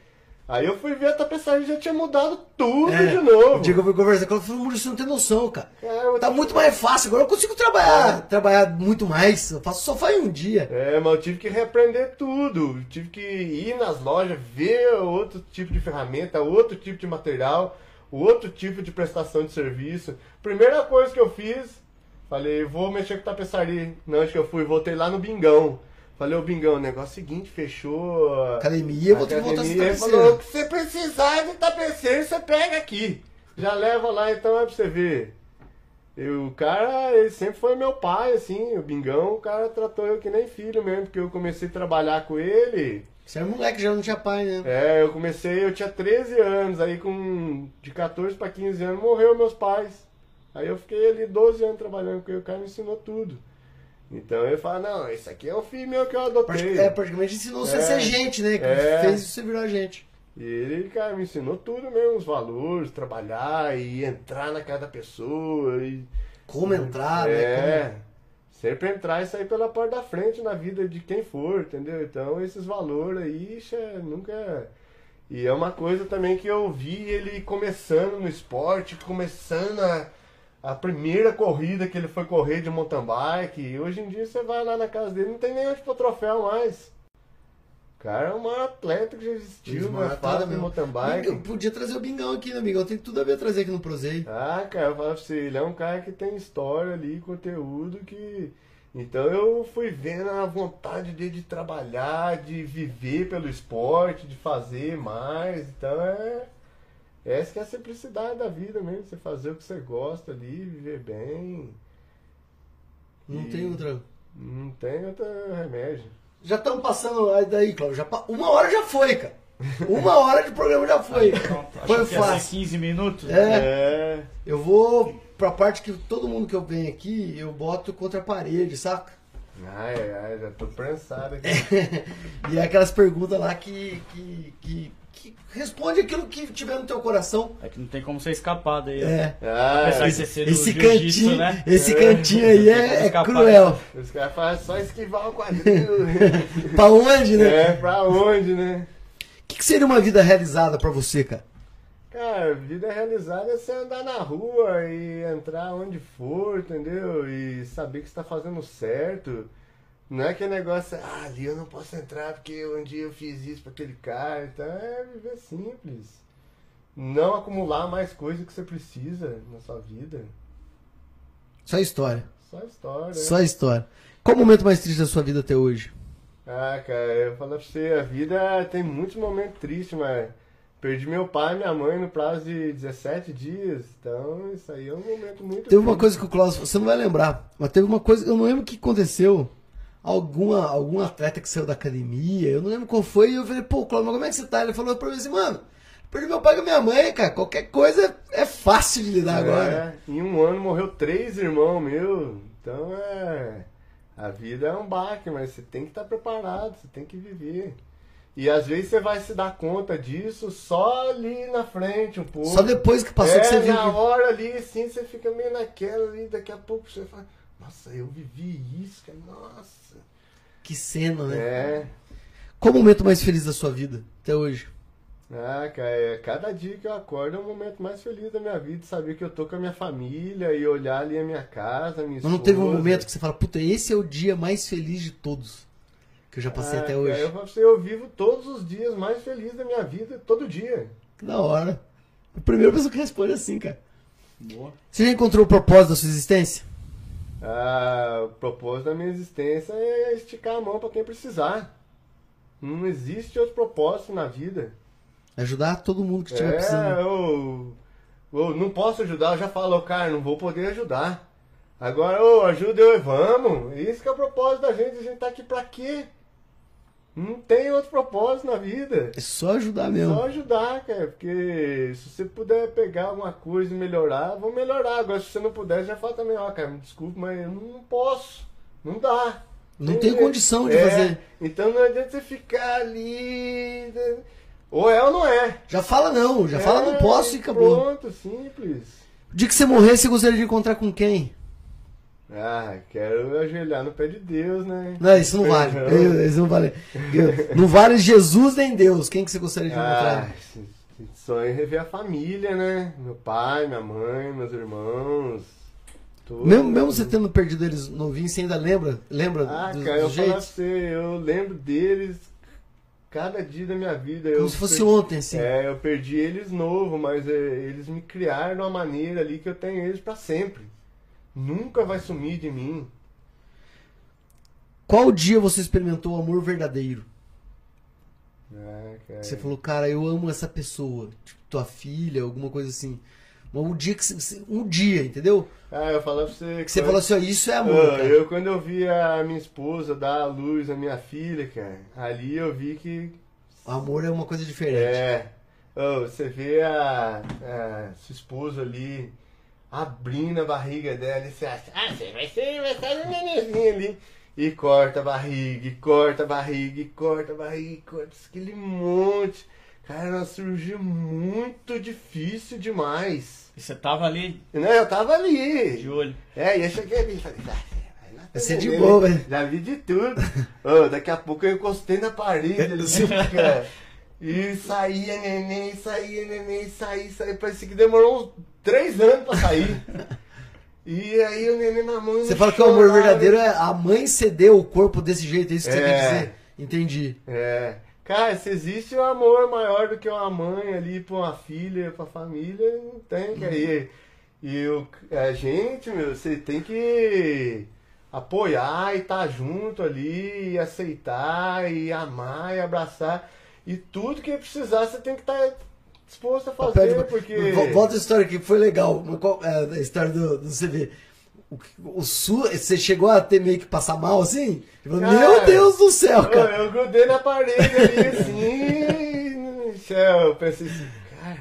Aí eu fui ver a tapeçaria já tinha mudado tudo de novo. O dia que eu fui conversar com ela, eu falei, Murilo, você não tem noção, cara. É, eu- Tá muito mais fácil, agora eu consigo trabalhar, trabalhar muito mais. Eu faço sofá em um dia. É, mas eu tive que reaprender tudo. Tive que ir nas lojas, ver outro tipo de ferramenta, outro tipo de material, outro tipo de prestação de serviço. Primeira coisa que eu fiz, falei, vou mexer com tapeçaria. Não, acho que eu fui, voltei lá no Bingão. Falei, ô Bingão, o negócio é o seguinte, fechou. Academia, vou ter que voltar a ser falou, o que você precisar de tapeceiro, você pega aqui. Já leva lá então é pra você ver. O cara, ele sempre foi meu pai, assim, o Bingão, o cara tratou eu que nem filho mesmo, porque eu comecei a trabalhar com ele. Você era moleque, já não tinha pai, né? É, eu comecei, eu tinha 13 anos, aí com de 14 para 15 anos morreu meus pais. Aí eu fiquei ali 12 anos trabalhando, porque o cara me ensinou tudo. Então ele fala, não, esse aqui é o filho meu que eu adotei. É, praticamente ensinou você a É. ser gente, né? Que É. fez você virar gente. E ele, cara, me ensinou tudo mesmo, os valores, trabalhar e entrar na casa da pessoa. E, Como entrar, é, né? Sempre entrar e sair pela porta da frente na vida de quem for, entendeu? Então esses valores aí, ixi, é, nunca. E é uma coisa também que eu vi ele começando no esporte, começando a, a primeira corrida que ele foi correr de mountain bike. E hoje em dia você vai lá na casa dele, não tem nem onde pôr troféu mais. O cara é o maior atleta que já existiu fase do mesmo. mountain bike. Eu podia trazer o Bingão aqui, né, Bingão? Tem tudo a ver trazer aqui no Prosei. Ah, cara, eu falo pra você, ele é um cara que tem história ali, conteúdo que. Então eu fui vendo a vontade dele de trabalhar, de viver pelo esporte, de fazer mais. Então é. Essa que é a simplicidade da vida mesmo, você fazer o que você gosta ali, viver bem. Não E tem outra. Não tem outro remédio. Já estamos passando aí daí, Cláudio. Já pa- Uma hora já foi, cara. Uma hora de programa já foi. Foi que ia ser fácil. 15 minutos. É. É. Eu vou pra parte que todo mundo que eu venho aqui, eu boto contra a parede, saca? Ai, ai, ai, já tô prensado aqui. E é aquelas perguntas lá que, que, que, que responde aquilo que tiver no teu coração. É que não tem como você escapar daí. É. Ah, Apesar de esse, você ser do Esse cantinho, né? esse cantinho aí é, é cruel. os caras fazem só esquivar o quadril. Pra onde, né? É, pra onde, né? O que, que seria uma vida realizada pra você, cara? Cara, vida realizada é você andar na rua e entrar onde for, entendeu? E saber que você tá fazendo certo. Não é aquele negócio, ah, ali eu não posso entrar porque um dia eu fiz isso pra aquele cara. Então é viver simples. Não acumular mais coisa que você precisa na sua vida. Só história. Só história. Só história. Qual o momento mais triste da sua vida até hoje? Ah, cara, eu falo pra você, a vida tem muitos momentos tristes, mas perdi meu pai e minha mãe no prazo de 17 dias. Então, isso aí é um momento muito Teve uma triste. coisa que o Klaus, você não vai lembrar, mas teve uma coisa, eu não lembro o que aconteceu. Alguma, algum atleta que saiu da academia, eu não lembro qual foi, e eu falei, pô, mas como é que você tá? Ele falou pra mim assim, mano, perdi meu pai com minha mãe, cara, qualquer coisa é fácil de lidar agora. É, em um ano morreu três irmãos meus. Então é. A vida é um baque, mas você tem que estar preparado, você tem que viver. E às vezes você vai se dar conta disso só ali na frente um pouco. Só depois que passou é, que você viu. na hora ali, assim, você fica meio naquela ali, daqui a pouco você fala, nossa, eu vivi isso, cara, nossa. Que cena, né? É. Qual o momento mais feliz da sua vida até hoje? Ah, cara, é, cada dia que eu acordo é o momento mais feliz da minha vida, saber que eu tô com a minha família e olhar ali a minha casa, a minha Mas não teve um esposa. momento que você fala, puta, esse é o dia mais feliz de todos que eu já passei Ah, até cara, hoje. Eu, falo pra você, eu vivo todos os dias mais felizes da minha vida, todo dia. Que da hora. A primeira pessoa que responde assim, cara. Boa. Você já encontrou o propósito da sua existência? Ah, o propósito da minha existência é esticar a mão pra quem precisar. Não existe outro propósito na vida. Ajudar todo mundo que estiver É, precisando. eu, eu não posso ajudar, eu já falo, cara, não vou poder ajudar. Agora, ô, ajuda eu, vamos. Isso que é o propósito da gente, a gente tá aqui pra quê? Não tem outro propósito na vida. É só ajudar mesmo. Só ajudar, cara, porque se você puder pegar alguma coisa e melhorar, vou melhorar. Agora, se você não puder, já fala também, ó, cara, me desculpe, mas eu não posso. Não dá. Não tem condição de É, fazer. Então não adianta você ficar ali. né? Ou é ou não é. Já fala não, já fala não É, posso e acabou. Pronto, simples. O dia que você morrer, você gostaria de encontrar com quem? Ah, quero ajoelhar no pé de Deus, né? Não, isso não vale. Não. Isso não vale. Não vale Jesus nem Deus. Quem que você gostaria de Ah, encontrar? esse sonho é rever a família, né? Meu pai, minha mãe, meus irmãos. tudo. Mesmo, mesmo você tendo perdido eles novinhos, você ainda lembra? Lembra Ah, do, cara, do eu falo jeito? você, eu lembro deles cada dia da minha vida. Como eu se fosse per- ontem, assim. É, eu perdi eles novo, mas é, eles me criaram de uma maneira ali que eu tenho eles pra sempre. Nunca vai sumir de mim. Qual dia você experimentou o amor verdadeiro? Ah, cara. Você falou, cara, eu amo essa pessoa. Tipo, tua filha, alguma coisa assim. Mas um dia que você, um dia, entendeu? Ah, eu falo pra você. Que você falou assim, ó, isso é amor, Ah, eu, quando eu vi a minha esposa dar a luz à minha filha, cara, ali eu vi que. O amor é uma coisa diferente. É. Ô, você vê a, a sua esposa ali abrindo a barriga dela e você acha, ah, você vai ser, vai ser um nenenzinho ali. E corta a barriga, e corta a barriga, e corta a barriga, e corta aquele monte. Cara, ela surgiu muito difícil demais. E você tava ali Não, eu tava ali. de olho. É, e eu cheguei ali e falei, ah, vai lá Vai ser de também, boa, né? velho. Já vi de tudo. Ô, daqui a pouco eu encostei na parede ali, cara. E saía neném, saía neném, saía, saía. Parecia que demorou uns três anos pra sair. E aí o neném na mão. Você fala que o amor verdadeiro é a mãe ceder o corpo desse jeito, é isso que você É. quer dizer? Entendi. É. Cara, se existe um amor maior do que uma mãe ali pra uma filha, pra família, não tem, cara. E, e o, a gente, meu, você tem que apoiar e estar junto ali, e aceitar, e amar, e abraçar. E tudo que precisar, você tem que estar disposto a fazer, Pede- porque... Vo- Volta a história que foi legal. É, a história do, do CV. O, o su, você chegou a ter meio que passar mal assim? Tipo, Cara, Meu Deus do céu, Eu, cara. eu grudei na parede ali, assim, céu, eu pensei assim, cara...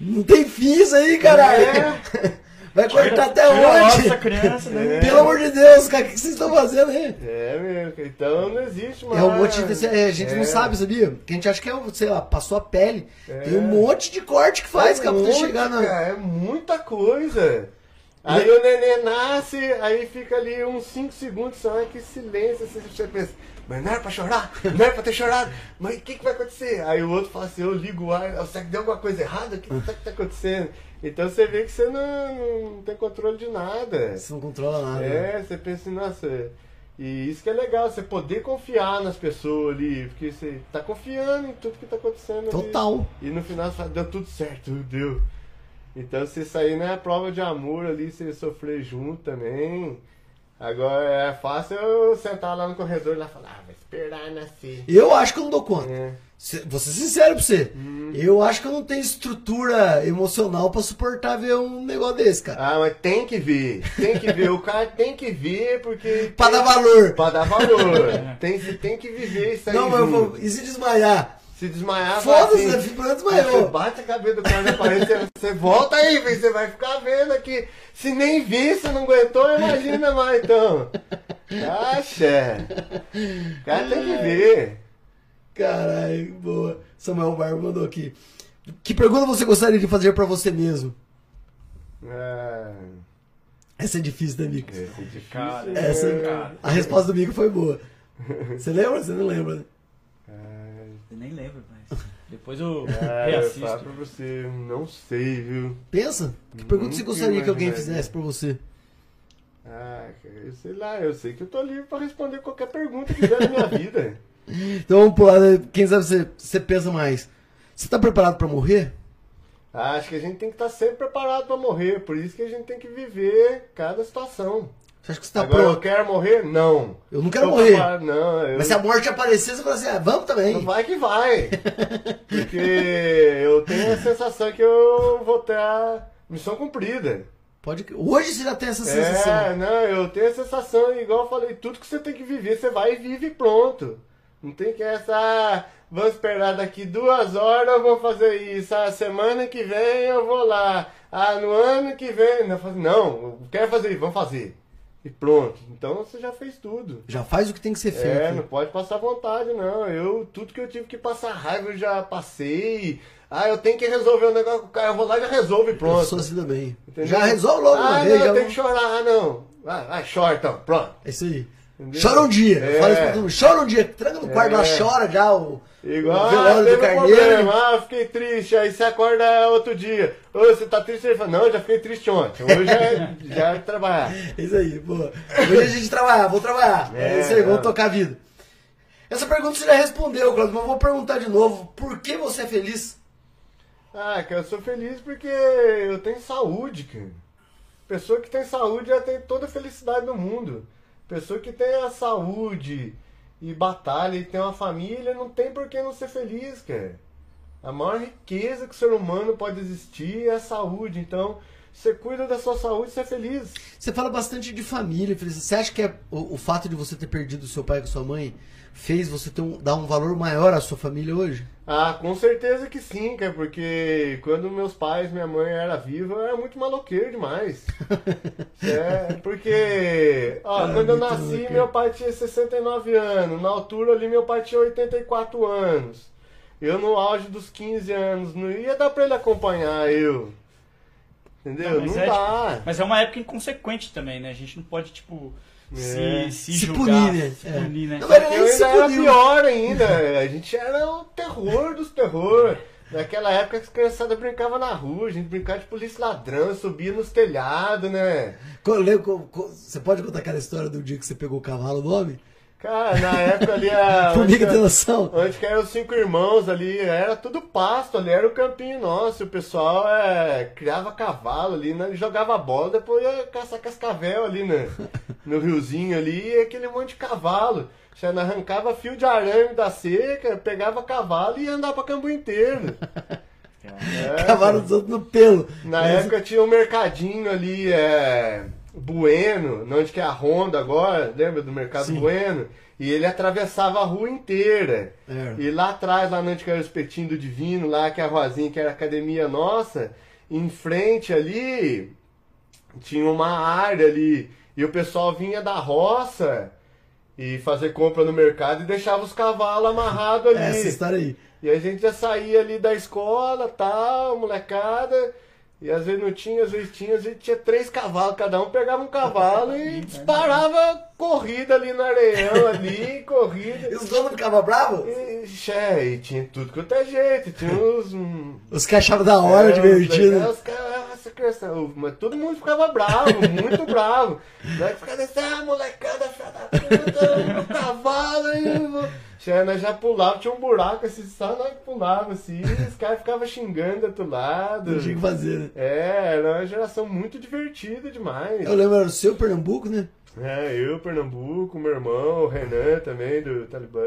Não tem fim isso aí, caralho. É. Vai cortar até onde? criança, né? Pelo amor de Deus, cara, o que vocês estão fazendo aí? É mesmo, então não existe mais. É um monte de. é, a gente não É. sabe, sabia? Que a gente acha que é, sei lá, passou a pele. É. Tem um monte de corte que faz, É cara, pra chegar na. cara, é muita coisa. Aí o neném nasce, aí fica ali uns 5 segundos só, que silêncio, você pensa, mas não era pra chorar, não era pra ter chorado, mas o que, que vai acontecer? Aí o outro fala assim, eu ligo o ar, será que deu alguma coisa errada? O que, que tá acontecendo? Então você vê que você não, não tem controle de nada. Você não controla nada. né? É, você pensa assim, nossa. E isso que é legal, você poder confiar nas pessoas ali, porque você tá confiando em tudo que tá acontecendo ali. Total. E no final você fala, deu tudo certo, deu. Então se isso aí não é prova de amor ali, você sofrer junto também. Agora é fácil eu sentar lá no corredor e lá falar, ah, vai esperar nascer. Eu acho que eu não dou conta. É. Se- Vou ser sincero pra você. Hum. Eu acho que eu não tenho estrutura emocional pra suportar ver um negócio desse, cara. Ah, mas tem que ver, tem que ver, o cara tem que ver porque. Pra dar valor. Pra dar valor. tem, você tem que viver isso aí. Não, mas eu vou. E se desmaiar? Se desmaiar, Foda-se, assim, né? Fico Aí desmaiou. Você bate a cabeça do cara na parede, você, você volta aí, você vai ficar vendo aqui. Se nem vir, você não aguentou, imagina mais então. Acha. O cara tem que ver. Caralho, boa. Samuel Barba mandou aqui. Que pergunta você gostaria de fazer pra você mesmo? Ah, Essa é difícil, né, Mico? esse é difícil, Cara, né? Essa, cara. a resposta do Mico foi boa. Você lembra? Você não lembra, né? Ah, Eu nem lembro, mas depois eu ah, eu falo reassisto. pra você, não sei, viu? Pensa. Que pergunta você gostaria que alguém fizesse pra você? Ah, eu sei lá, eu sei que eu tô livre pra responder qualquer pergunta que der na minha vida. Então vamos pular, né? quem sabe você, você pensa mais. Você tá preparado pra morrer? Acho que a gente tem que estar sempre preparado para morrer. Por isso que a gente tem que viver cada situação. Você acha que você tá Agora eu pronto? quero morrer? Não. Eu não quero morrer. Não, eu... Mas se a morte aparecer, você fala assim, ah, vamos também. Vai que vai. Porque eu tenho a sensação que eu vou ter a missão cumprida. Pode... Hoje você já tem essa É, sensação. não, eu tenho a sensação, igual eu falei, tudo que você tem que viver, você vai e vive pronto. Não tem que essa, ah, vamos esperar daqui duas horas eu vou fazer isso, a semana que vem eu vou lá, ah, no ano que vem, não, faz- não eu quero fazer isso, vamos fazer. E pronto. Então você já fez tudo. Já faz o que tem que ser feito. É, não pode passar vontade, não. Eu, tudo que eu tive que passar raiva, eu já passei. Ah, eu tenho que resolver um negócio com o cara, eu vou lá e já resolvo e Eu pronto. sou assim também. Entendeu? Já resolve logo uma ah, vez. não, já eu tenho que chorar, ah, não. Vai, vai, chora então, pronto. É isso aí. Entendeu? Chora um dia. Eu É. falo isso pra todo mundo. Chora um dia. Tranca no quarto lá, É. chora já o, Igual, ah, velório teve do um carneiro. problema, ah, eu fiquei triste, aí você acorda outro dia. Ô, você tá triste? Ele fala, não, eu já fiquei triste ontem, hoje é, já é trabalhar. É isso aí, boa. Hoje a gente trabalhar, vou trabalhar. É, É, isso aí, vamos tocar a vida. Essa pergunta você já respondeu, Claudio, mas eu vou perguntar de novo. Por que você é feliz? Ah, cara, eu sou feliz porque eu tenho saúde, cara. Pessoa que tem saúde já tem toda a felicidade do mundo. Pessoa que tem a saúde e batalha e tem uma família, não tem por que não ser feliz, cara. A maior riqueza que o ser humano pode existir é a saúde. Então, você cuida da sua saúde, você é feliz. Você fala bastante de família. Você acha que é o, o fato de você ter perdido seu pai com sua mãe fez você ter um, dar um valor maior à sua família hoje? Ah, com certeza que sim, cara, porque quando meus pais, minha mãe era viva, eu era muito maloqueiro demais. é, porque, ó, Ah, quando eu nasci, maloqueiro. meu pai tinha 69 anos, na altura ali meu pai tinha 84 anos. Eu no auge dos 15 anos, não ia dar pra ele acompanhar eu. Entendeu? Não, mas, é, dá. tipo, mas é uma época inconsequente também, né? A gente não pode, tipo, É. se, Se julgar, punir, né? se É. punir, né? Não, mas- Eu nem se ainda era puniu. pior ainda. A gente era o terror dos terror. Naquela época as criançadas brincavam na rua, a gente brincava de polícia ladrão, subia nos telhados, né? Você pode contar aquela história do dia que você pegou o cavalo do homem? Cara, na época ali a. Formiga onde, tem noção? onde que eram os cinco irmãos ali, era tudo pasto ali, era o campinho nosso. O pessoal é, criava cavalo ali, né? jogava bola, depois ia caçar cascavel ali né? no riozinho ali, e aquele monte de cavalo. Já arrancava fio de arame da seca, pegava cavalo e ia andar pra campo inteiro. É, Cavalo dos outros no pelo. na Mas- época tinha um mercadinho ali, é, Bueno, onde que é a Honda agora, lembra do mercado Sim. Bueno? E ele atravessava a rua inteira. É. E lá atrás, lá onde que era o espetinho do Divino, lá que é a ruazinha, que era a academia nossa, em frente ali, tinha uma área ali. E o pessoal vinha da roça e fazer compra no mercado e deixava os cavalos amarrados ali. Essa história aí. E a gente já saía ali da escola, tal, molecada. E às vezes não tinha, às vezes tinha, às vezes tinha três cavalos, cada um pegava um cavalo e disparava corrida ali no areião, ali, corrida. E os donos ficavam bravos? E, xe, e tinha tudo quanto é jeito, tinha uns. Os que achavam da hora, é, divertido. os- os caras, ah, essa criança, mas todo mundo ficava bravo, muito bravo. Daí ficava assim, ah, molecada, filha da puta, meu cavalo, aí, Xe, nós já pulava, tinha um buraco assim, só nós pulava assim, e os caras ficavam xingando do outro lado. Não tinha o que fazer, né? É, era uma geração muito divertida demais. Eu lembro, era o seu Pernambuco, né? É, eu, Pernambuco, meu irmão, o Renan também, do Talibã.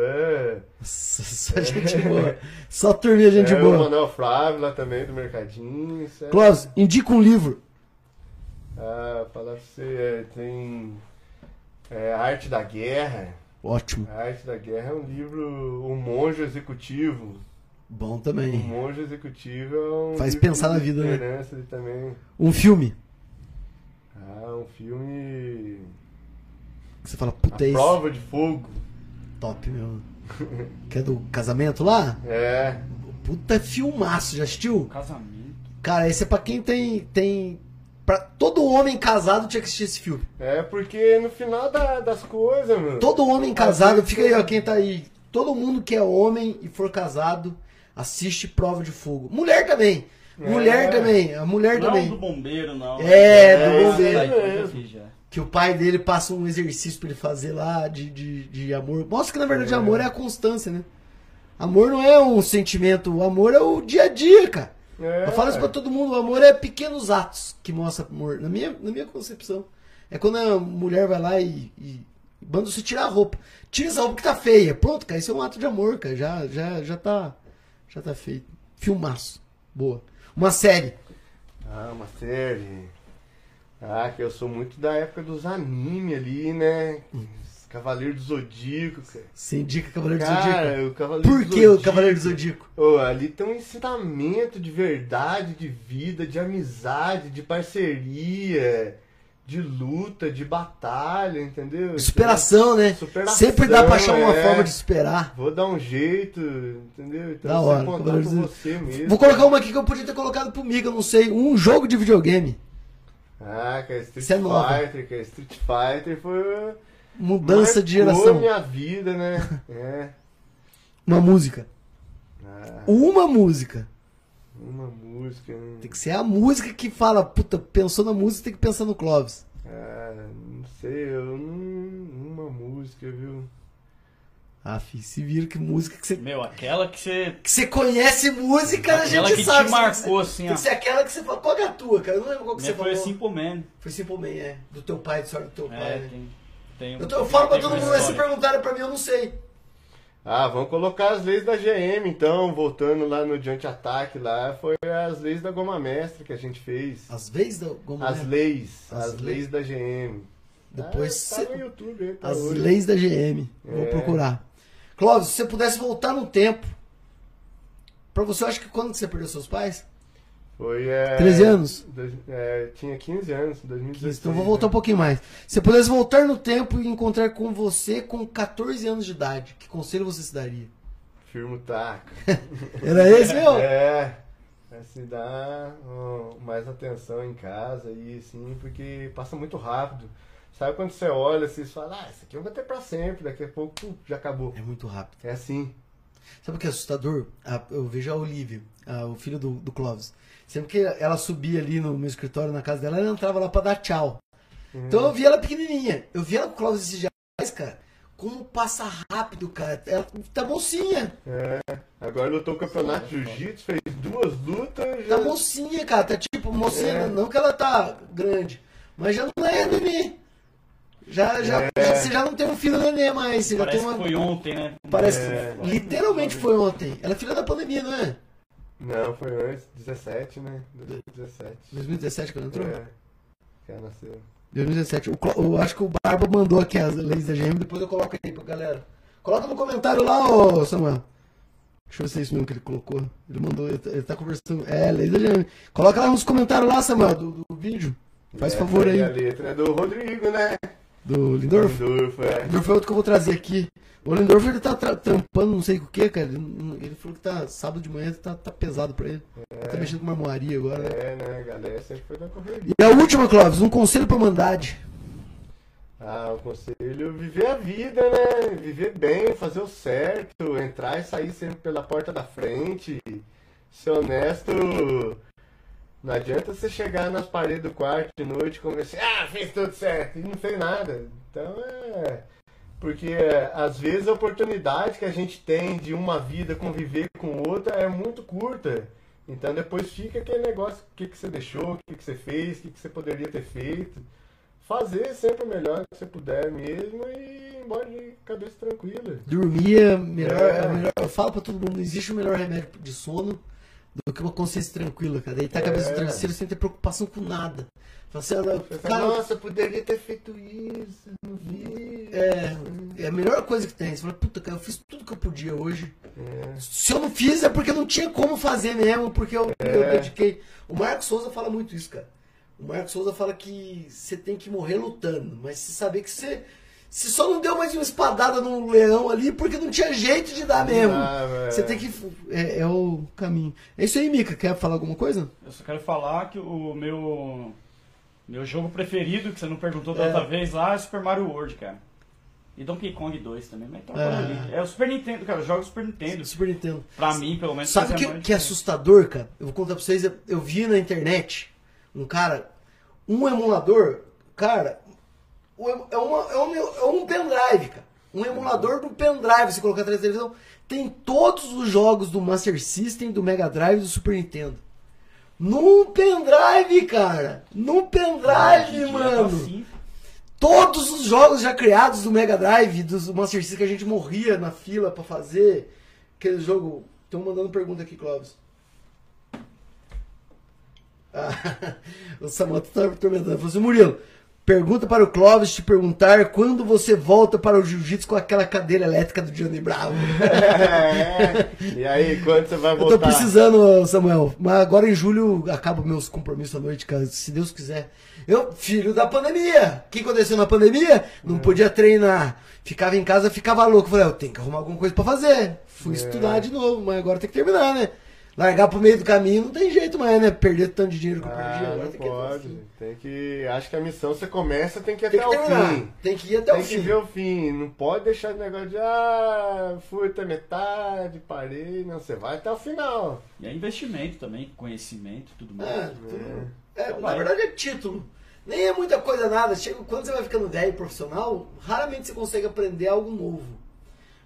Só gente boa. Só turminha gente é, O boa. Manuel Flávio lá também, do Mercadinho. isso é- indica um livro. Ah, falar pra você, é, tem é, Arte da Guerra. Ótimo. A Arte da Guerra é um livro, O Monge Executivo. Bom O também. Monge Executivo é um Faz livro pensar na vida, né? também. Um filme. Ah, um filme... que Você fala, A puta, é isso. Prova de Fogo. Top, meu. Que é do casamento lá? É, Puta filmaço, já assistiu? Casamento. Cara, esse é pra quem tem. tem... Pra todo homem casado tinha que assistir esse filme. é porque no final da- das coisas, meu... Todo homem casado, fica aí, ó, é. quem tá aí. Todo mundo que é homem e for casado, assiste Prova de Fogo. Mulher também. Mulher É. também. A mulher Não também. do bombeiro, não. É, do esse bombeiro. Que o pai dele passa um exercício pra ele fazer lá de, de, de amor. Mostra que na verdade amor é a constância, né? Amor não é um sentimento, o amor é o dia a dia, cara. É. Eu falo isso pra todo mundo, o amor é pequenos atos que mostra amor, na minha, na minha concepção. É quando a mulher vai lá e, e manda você tirar a roupa. Tira essa roupa que tá feia. Pronto, cara, isso é um ato de amor, cara. Já, já, já tá. Já tá feito. Filmaço. Boa. Uma série. Ah, uma série. Ah, que eu sou muito da época dos anime ali, né? Cavaleiro do Zodíaco, cara. Você indica Cavaleiro do Zodíaco? Cara, o Cavaleiro Por do que o. Cavaleiro do Zodíaco? Ô, ali tem um ensinamento de verdade, de vida, de amizade, de parceria, de luta, de batalha, entendeu? Superação, né? Superação, Sempre dá pra achar uma é. forma de superar. Vou dar um jeito, entendeu? Então Da hora, Cavaleiro com do- você mesmo. Vou colocar uma aqui que eu podia ter colocado pro Miga, eu não sei. Um jogo de videogame. Ah, é Street é. Fighter, que é Street Fighter foi... Mudança de marcou geração. minha vida, né? é. Uma música. Ah, Uma música. uma música... né? Tem que ser a música que fala, puta, pensou na música, tem que pensar no Clóvis. Ah, não sei, eu não... Uma música, viu? Ah, filho, se vira que música que você. Meu, aquela que você. Que você conhece música, a Aquela gente que sabe. te Tem marcou, que assim, ser- Tem ó. que ser aquela que você fala. Qual que é a tua, cara? Eu não lembro qual que Minha você foi falou. Simple Man. Foi Simple Man, é. Do teu pai, do história do teu pai, É, né? tem. Tem Eu, tô- eu falo pra todo mundo, mas se história. perguntarem pra mim, eu não sei. Ah, vamos colocar as leis da GM, então, voltando lá no Diante Ataque lá, foi as leis da Goma Mestra que a gente fez. Às vezes da Goma As leis, As as, leis. leis da GM. Depois ah, cê- tá no YouTube aí, tá As hoje. leis da GM. Vou É. procurar. Clóvis, se você pudesse voltar no tempo. Pra você, eu acho que quando você perdeu seus pais? Foi, é... 13 anos? dois- é, tinha 15 anos, 2016. Então vou voltar um pouquinho mais. Se você pudesse voltar no tempo e encontrar com você com 14 anos de idade, que conselho você se daria? Firma o taco. Era esse, meu? É, é se dá ó, mais atenção em casa e assim, porque passa muito rápido. Sabe quando você olha, você fala, ah, isso aqui eu vou ter pra sempre, daqui a pouco pum, já acabou. É muito rápido. É assim. Sabe o que é assustador? A- eu vejo a Olivia, o filho do, do Clóvis. Sempre que ela subia ali no meu escritório, na casa dela, ela entrava lá pra dar tchau. Então eu vi ela pequenininha. Eu vi ela com o Clóvis esses dias, cara. Como passa rápido, cara. Ela tá mocinha. Agora lutou o campeonato de jiu-jitsu, fez duas lutas. Já... Tá mocinha, cara. Tá tipo, mocinha. Não que ela tá grande, mas já não é nenê. Já, já, já- você já não tem um filho nenê mais. Você já Parece tem uma. que foi ontem, né? Parece É. que literalmente foi ontem. Ela é filha da pandemia, não é? Não, foi antes, 17, né? 2017. 2017 que ela entrou? É, que ela nasceu. 2017. O Clo- eu acho que o Barba mandou aqui as leis da GM, depois eu coloco aí pra galera. Coloca no comentário lá, ô Samuel. Deixa eu ver se é isso mesmo que ele colocou. Ele mandou, ele tá, ele tá conversando. É, leis da GM. Coloca lá nos comentários lá, Samuel, do, do vídeo. Faz Essa favor aí. A letra é do Rodrigo, né? Do Lindorf. Lindorf, é. Lindorf é outro que eu vou trazer aqui. O Lindorf ele tá tra- trampando não sei com o que, cara. Ele, falou que tá sábado de manhã tá, tá pesado pra ele. Ele Tá mexendo com marmoaria agora. É, né? Galera sempre foi da correria. E a última, Clóvis, um conselho pra mandade. Ah, o conselho viver a vida, né? Viver bem, fazer o certo, entrar e sair sempre pela porta da frente, ser honesto. Não adianta você chegar nas paredes do quarto de noite e conversar, ah, fez tudo certo, e não fez nada. Então é. Porque é, às vezes a oportunidade que a gente tem de uma vida conviver com outra é muito curta. Então depois fica aquele negócio, o que, que você deixou, o que, que você fez, o que, que você poderia ter feito fazer sempre o melhor que você puder mesmo e ir embora de cabeça tranquila. Dormir é melhor, É. é melhor- Eu falo pra todo mundo, existe o melhor remédio de sono do que uma consciência tranquila, cara. Deitar a cabeça no É. travesseiro sem ter preocupação com nada. Assim, ah, cara, Nossa, eu poderia ter feito isso, não vi. é, é a melhor coisa que tem. Você fala, puta, cara, eu fiz tudo que eu podia hoje. É. Se eu não fiz é porque não tinha como fazer mesmo, porque eu, eu É. dediquei. O Marcos Souza fala muito isso, cara. O Marcos Souza fala que você tem que morrer lutando, mas você saber que você. Você só não deu mais uma espadada no leão ali porque não tinha jeito de dar mesmo. velho. Você tem que. É, é o caminho. É isso aí, Mika. Quer falar alguma coisa? Eu só quero falar que o meu meu jogo preferido, que você não perguntou da É. outra vez lá, é Super Mario World, cara. E Donkey Kong 2 também, mas tá É. ali. É o Super Nintendo, cara, eu jogo Super Nintendo. Super Nintendo. Pra mim, pelo menos. Sabe o faz que, que é assustador, cara? Eu vou contar pra vocês. eu- Eu vi na internet um cara, um emulador, cara, o é, uma, é, um, é um pendrive, cara. Um emulador do pendrive, você colocar atrás da televisão. Tem todos os jogos do Master System, do Mega Drive e do Super Nintendo. Num pendrive, cara. Num pendrive, dia mano. assim. Todos os jogos já criados do Mega Drive, dos Master System que a gente morria na fila pra fazer. Aquele jogo. Estão mandando pergunta aqui, Clóvis. Ah, o Samuel tá atormentando. Falou assim, Murilo, pergunta para o Clóvis te perguntar quando você volta para o jiu-jitsu com aquela cadeira elétrica do Johnny Bravo. É. E aí, quando você vai Eu voltar? tô precisando, Samuel. Mas agora em julho acabam meus compromissos à noite, cara. Se Deus quiser. Eu, filho da pandemia. O que aconteceu na pandemia? Não podia treinar. Ficava em casa, ficava louco. Falei, eu tenho que arrumar alguma coisa pra fazer. Fui estudar de novo, mas agora tem que terminar, né? Largar pro meio do caminho não tem jeito mais, né? Perder tanto de dinheiro que eu perdi. Ah, Agora não tem que pode. Tem que. Acho que a missão você começa, tem que ir Tem até que o terminar. fim. Tem que ir até Tem o que fim. ver o fim. Não pode deixar esse negócio de ah, fui até metade, parei. Não, você vai até o final. E é investimento também, conhecimento, tudo mais. É, tudo- é, Então na verdade é título. Nem é muita coisa nada. Chega, quando você vai ficando velho e profissional, raramente você consegue aprender algo novo.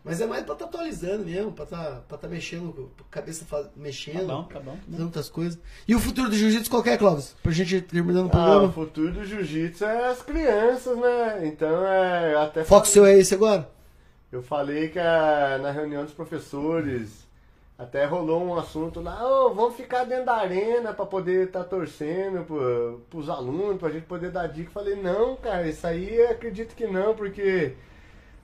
Mas é mais pra estar atualizando mesmo, pra estar pra tá mexendo, cabeça fa- Tá mexendo, bom, tá bom. fazendo outras coisas. E o futuro do jiu-jitsu qual que é, Clóvis? Pra gente terminando o Ah, o programa. futuro do jiu-jitsu é as crianças, né? Então é. Até Foco falei- seu é esse agora? Eu falei que a- na reunião dos professores até rolou um assunto lá, "Ô, vamos ficar dentro da arena pra poder estar torcendo pro, pros alunos, pra gente poder dar dica. Eu falei, não, cara, isso aí eu acredito que não, porque.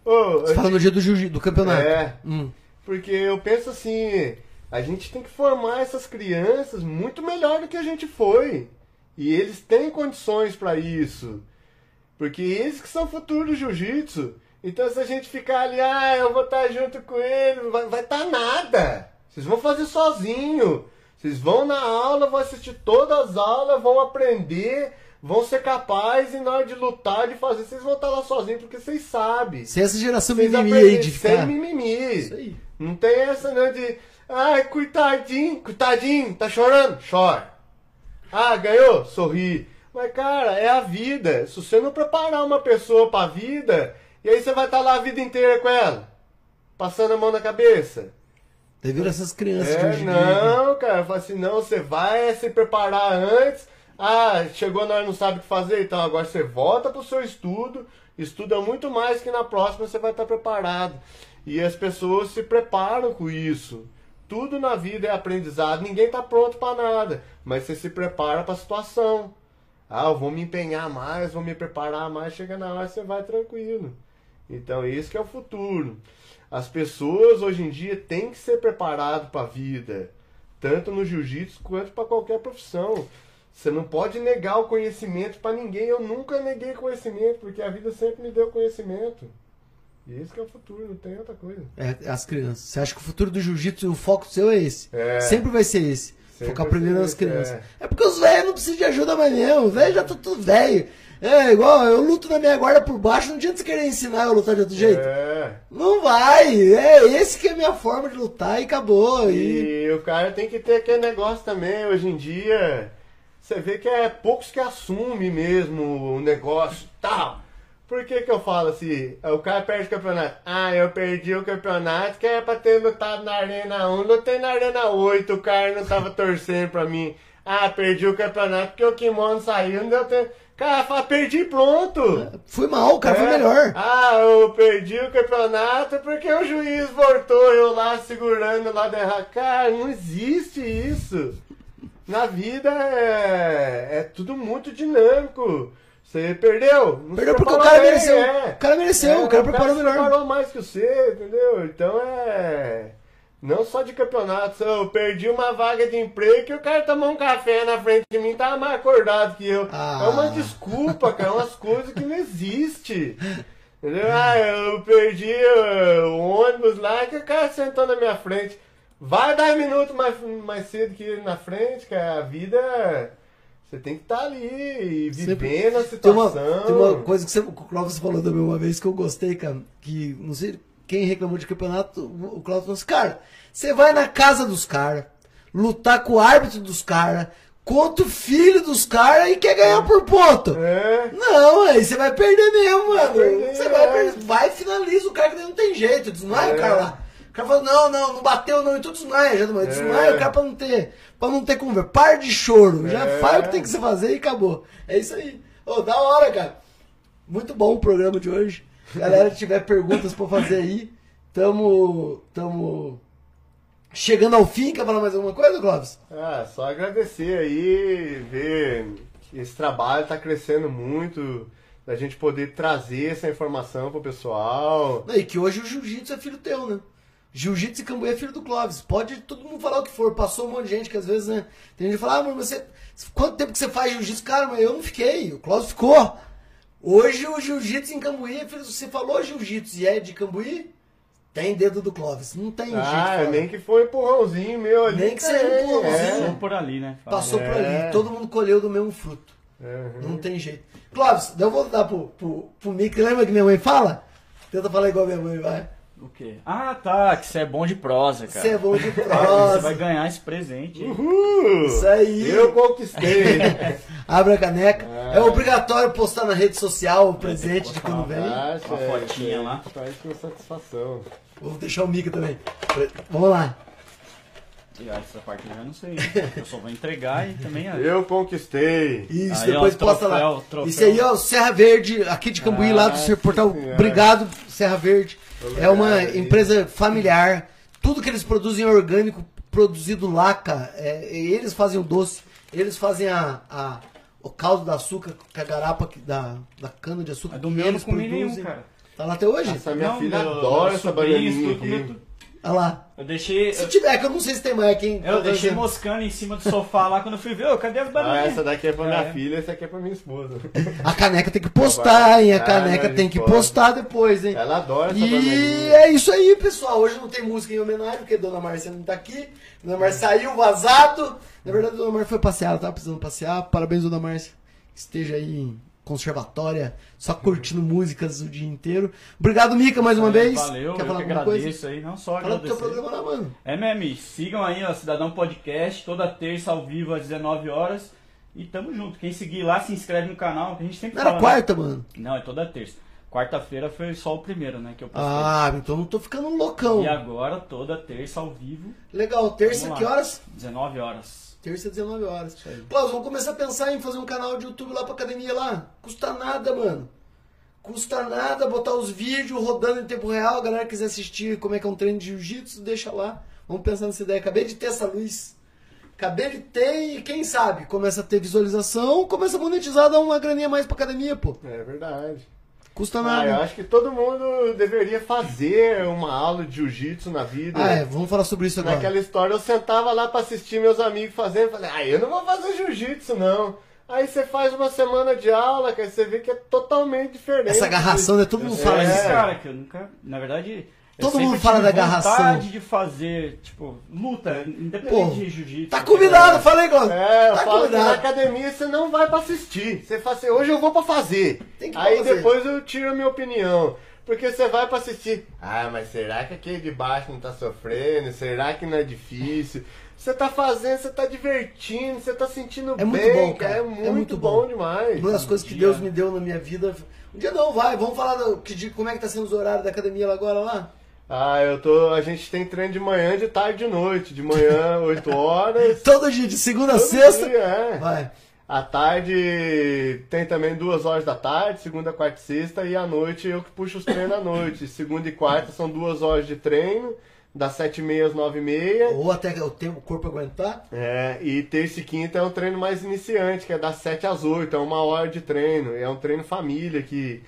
Ô, Você eu fala no dia do, do campeonato. É. Hum. porque eu penso assim, a gente tem que formar essas crianças muito melhor do que a gente foi. E eles têm condições para isso. Porque eles que são o futuro do jiu-jitsu. Então se a gente ficar ali, ah, eu vou estar junto com ele, vai, vai estar nada. Vocês vão fazer sozinho. Vocês vão na aula, vão assistir todas as aulas, vão aprender, vão ser capazes e na hora de lutar, de fazer, vocês vão estar lá sozinhos porque vocês sabem. Sem essa geração Vocês mimimi aí de sem ficar. mimimi. Isso aí. Não tem essa não de. Ai, coitadinho, coitadinho, tá chorando? Chora. Ah, ganhou? Sorri. Mas, cara, é a vida. Se você não preparar uma pessoa pra vida, e aí você vai estar lá a vida inteira com ela, passando a mão na cabeça. Viram essas crianças de É, hoje em dia. não, cara, fala assim, não, você vai se preparar antes. Ah, chegou na hora não sabe o que fazer, então agora você volta pro seu estudo, estuda muito mais que na próxima você vai estar preparado. E as pessoas se preparam com isso. Tudo na vida é aprendizado, ninguém tá pronto para nada, mas você se prepara para a situação. Ah, eu vou me empenhar mais, vou me preparar mais, chega na hora você vai tranquilo. Então, isso que é o futuro. As pessoas hoje em dia têm que ser preparadas para a vida, tanto no jiu-jitsu quanto para qualquer profissão. Você não pode negar o conhecimento para ninguém. Eu nunca neguei conhecimento, porque a vida sempre me deu conhecimento. E esse que é o futuro, não tem outra coisa. É, as crianças. Você acha que o futuro do jiu-jitsu, o foco seu é esse? É. Sempre vai ser esse. Sempre Focar ser nas esse, crianças. é. É. porque os velhos não precisam de ajuda mais mesmo. Os velhos já estão tudo velho. É igual, eu luto na minha guarda por baixo, não adianta você querer ensinar eu a lutar de outro jeito. É. Não vai. É esse que é a minha forma de lutar e acabou. E... E o cara tem que ter aquele negócio também, hoje em dia, você vê que é poucos que assumem mesmo o negócio tal. Por que que eu falo assim? O cara perde o campeonato. Ah, eu perdi o campeonato que era pra ter lutado na Arena 1, lutei na Arena 8, o cara não tava torcendo pra mim. Ah, perdi o campeonato porque o kimono saiu, não deu tempo. Cara, fala, perdi pronto. Fui mal, o cara foi É. melhor. Ah, eu perdi o campeonato porque o juiz voltou eu lá segurando lá derrado. Cara, não existe isso. Na vida é, é tudo muito dinâmico. Você perdeu? Não Perdeu porque o preparou cara bem, mereceu. é. O cara mereceu, o cara preparou se melhor. preparou mais que você, entendeu? Então é. Não só de campeonato, eu perdi uma vaga de emprego que o cara tomou um café na frente de mim tava mais acordado que eu. Ah. É uma desculpa, cara, é umas coisas que não existe. Entendeu? Ah, eu perdi uh, o ônibus lá que o cara sentou na minha frente. Vai 10 minutos mais, mais cedo que ele na frente, cara. A vida. Você tem que estar ali e Sempre- vivendo a Tem uma, situação. tem uma coisa que você, o Clóvis falou também uma vez que eu gostei, cara. Que não sei quem reclamou de campeonato, o Clóvis falou assim: cara, você vai na casa dos caras, lutar com o árbitro dos caras, contra o filho dos caras e quer ganhar por ponto. É. Não, aí você vai perder mesmo, mano. perder, você vai é. perder. Vai e finaliza o cara que não tem jeito. Desmaia É. o cara lá. O cara fala, não, não, não bateu não, então desmaia, já desmaia. Desmaia o cara pra não ter. pra não ter conversa. Par de choro. Já É. faz o que tem que se fazer e acabou. É isso aí. Ô, da hora, cara. Muito bom o programa de hoje. Galera, se tiver perguntas pra fazer aí, tamo. tamo. Chegando ao fim, quer falar mais alguma coisa, Clóvis? Ah, só agradecer aí, ver que esse trabalho tá crescendo muito, da gente poder trazer essa informação pro pessoal. E que hoje o jiu-jitsu é filho teu, né? Jiu-jitsu e cambuí é filho do Clóvis. Pode todo mundo falar o que for. Passou um monte de gente que às vezes, né? Tem gente que fala, ah, mas você. Quanto tempo que você faz jiu-jitsu? Cara, mas eu não fiquei. O Clóvis ficou. Hoje o jiu-jitsu em cambuí é filho. Você falou jiu-jitsu e é de cambuí? Tem dedo do Clóvis. Não tem jeito. de Ah, nem que foi um empurrãozinho meu ali. Nem que seja um tem, empurrãozinho. é. Passou por ali, né? Fala. Passou por É. ali. Todo mundo colheu do mesmo fruto. Uhum. Não tem jeito. Clóvis, eu vou dar pro, pro, pro Mick. Lembra que minha mãe fala? Tenta falar igual minha mãe, vai. O quê? Ah, tá, que você é bom de prosa, cara. Você é bom de Você prosa. vai ganhar esse presente. Uhul! Isso aí. Eu conquistei. Abre a caneca. Ah. É obrigatório postar na rede social o presente de quando vem. Relaxa, Uma é, fotinha é, lá. Faz com satisfação. Vou deixar o Mica também. Vamos lá. E ah, essa parte eu já não sei. Eu só vou entregar e também. ah, Eu conquistei. Isso, Aí, ó, depois posta lá. troféu. Isso aí, ó, Serra Verde, aqui de Cambuí, lá do Ah, seu portal. senhora. Obrigado, Serra Verde. É uma empresa familiar. Tudo que eles produzem é orgânico, produzido lá, cara. É, eles fazem o doce, eles fazem a, a- o caldo da açúcar, com a garapa que- da, da cana de açúcar. É do que meu eu não eles comi nenhum, produzem. cara. Tá lá até hoje? Essa minha Não, filha meu- adora meu essa sobrinho, bananinha Olha lá. Eu deixei. Se Eu, tiver, que eu não sei se tem mais aqui. hein? eu deixei Tá moscando em cima do sofá lá quando eu fui ver. Ô, cadê as Ah, bananinhas? essa daqui é pra minha É. filha, essa aqui é pra minha esposa. A caneca tem que postar, hein? A Ah, caneca mas tem que pode. postar depois, hein? Ela adora essa E é isso aí, pessoal. Hoje não tem música em homenagem, porque Dona Márcia não tá aqui. Dona Márcia saiu vazado. Na verdade, Dona Márcia foi passear, ela tava precisando passear. Parabéns, Dona Márcia. Esteja aí em conservatória, só curtindo músicas o dia inteiro. Obrigado, Mica, mais uma vez. Valeu, Quer eu falar que alguma agradeço coisa? aí. Não só Fala do teu agradecer. programa lá, mano. É, meme, sigam aí, ó, Cidadão Podcast, toda terça ao vivo às 19 horas. E tamo junto. Quem seguir lá, se inscreve no canal, que a gente sempre Não era fala, né? quarta, mano. Não, é toda terça. Quarta-feira foi só o primeiro, né, que eu postei. Ah, então não tô ficando loucão. E agora, toda terça ao vivo, Legal, terça, que horas? 19 horas. Terça, 19 horas. Cláudio, vamos começar a pensar em fazer um canal de YouTube lá pra academia lá. Custa nada, mano. Custa nada botar os vídeos rodando em tempo real. A galera quiser assistir como é que é um treino de jiu-jitsu, deixa lá. Vamos pensar nessa ideia. Acabei de ter essa luz. Acabei de ter e quem sabe começa a ter visualização, começa a monetizar, dá uma graninha mais pra academia, pô. É verdade. Custa Ah, eu nada. acho que todo mundo deveria fazer uma aula de jiu-jitsu na vida. Ah, é, vamos falar sobre isso agora. Naquela história, eu sentava lá pra assistir meus amigos fazendo, falei, ah, eu não vou fazer jiu-jitsu, não. Aí você faz uma semana de aula, cara, você vê que é totalmente diferente. Essa agarração, né? Todo mundo Eu fala sou É. isso. cara que eu nunca, na verdade, eu Todo mundo fala da agarração. vontade de fazer, tipo, luta, independente Pô, de jiu-jitsu. Tá convidado, falei, Cláudio. É, eu tá falo que na convidado. academia você não vai pra assistir. Você fala assim, hoje eu vou pra fazer. Tem que Aí fazer. depois eu tiro a minha opinião. Porque você vai pra assistir. Ah, mas será que aquele de baixo não tá sofrendo? Será que não é difícil? Você tá fazendo, você tá divertindo, você tá sentindo É muito bem, bom, cara. É É muito, muito bom, bom. demais. Uma das coisas que dia- Deus me deu na minha vida. Um dia não, vai, vamos falar do, que, de como é que tá sendo os horários da academia lá agora lá? Ah, eu tô. A gente tem treino de manhã, de tarde e de noite. De manhã, 8 horas. Todo dia, de segunda a sexta. dia, é. Vai. À tarde tem também duas horas da tarde, segunda, quarta e sexta, e à noite eu que puxo os treinos à noite. Segunda e quarta são duas horas de treino, das sete e meia às nove e meia. Ou até o tempo, o corpo aguentar. É, e terça e quinta é um treino mais iniciante, que é das sete às oito, é uma hora de treino. É um treino família que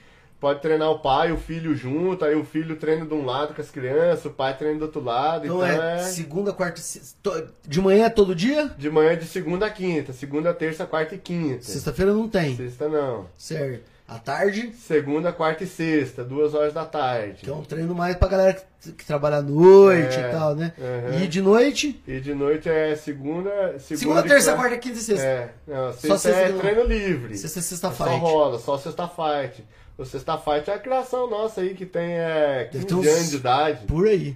pode treinar o pai e o filho junto, aí o filho treina de um lado com as crianças, o pai treina do outro lado. Então, Então, é, é segunda, quarta e De manhã é todo dia? de manhã de segunda a quinta, segunda, terça, quarta e quinta. Sexta-feira não tem. Sexta não. Certo. À tarde, Segunda, quarta e sexta, duas horas da tarde. que é um treino mais pra galera que, que trabalha à noite É, e tal, né? aham. E de noite, E de noite é segunda. Segunda, segunda, terça, quarta- quarta, quinta e sexta. É, não, sexta, Só sexta é treino livre. Sexta, sexta É Só fight. rola, só sexta fight. O sexta fight é a criação nossa aí, que tem é, Deve 15 ter uns- anos de idade. Por aí.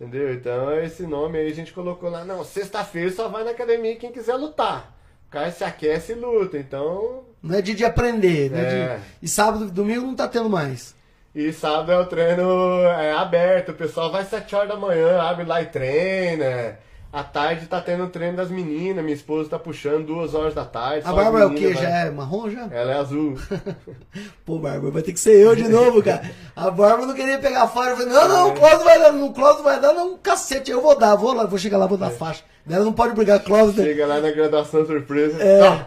Entendeu? Então esse nome aí a gente colocou lá. Não, sexta-feira só vai na academia quem quiser lutar. O cara se aquece e luta. Então. Não é dia de aprender, né? É. E sábado e domingo não tá tendo mais. E sábado é o treino é, aberto. O pessoal vai às 7 horas da manhã, abre lá e treina. À tarde tá tendo o treino das meninas, minha esposa tá puxando duas horas da tarde. A Bárbara é o quê? vai- Já é marrom já? Ela é azul. Pô, Bárbara, vai ter que ser eu de novo, cara. A Bárbara não queria pegar a faixa. Eu falei, não, não, o Cláudio vai dar, o Cláudio vai dar, não, um cacete, eu vou dar, vou lá, vou chegar lá, vou dar faixa. Ela não pode brigar Cláudio, né? Chega lá na graduação surpresa. É. Ah,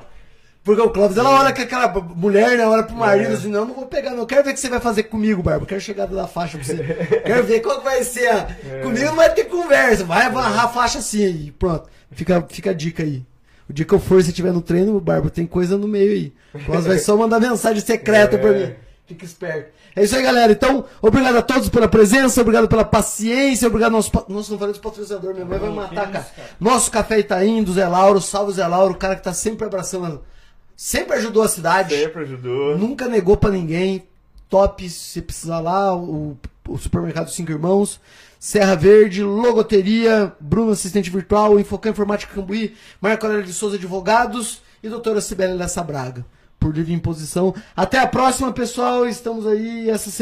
Porque o Clóvis, ela olha com aquela mulher, né? Olha pro marido É. assim, não, não vou pegar, não. Quero ver o que você vai fazer comigo, Barba. Quero chegar da faixa pra você. Quero ver qual que vai ser. a- É. Comigo não vai ter conversa. Vai amarrar a faixa assim aí. Pronto. Fica, fica a dica aí. O dia que eu for, se estiver no treino, Barba, tem coisa no meio aí. O Clóvis vai só mandar mensagem secreta pra É. mim. Fica esperto. É isso aí, galera. Então, obrigado a todos pela presença, obrigado pela paciência, obrigado nosso. pa- Nossa, não falei dos patrocinadores, minha mãe vai matar, cara. Nosso Café Itaim, do Zé Lauro, salve Zé Lauro, o cara que tá sempre abraçando. Sempre ajudou a cidade. sempre ajudou. Nunca negou pra ninguém. Top, se precisar lá, o, o supermercado Cinco Irmãos. Serra Verde, Logoteria, Bruno Assistente Virtual, Infocam Informática Cambuí, Marco Aurélio de Souza Advogados e doutora Sibeli Lessa Braga. Por livre imposição. Até a próxima, pessoal. Estamos aí essa semana.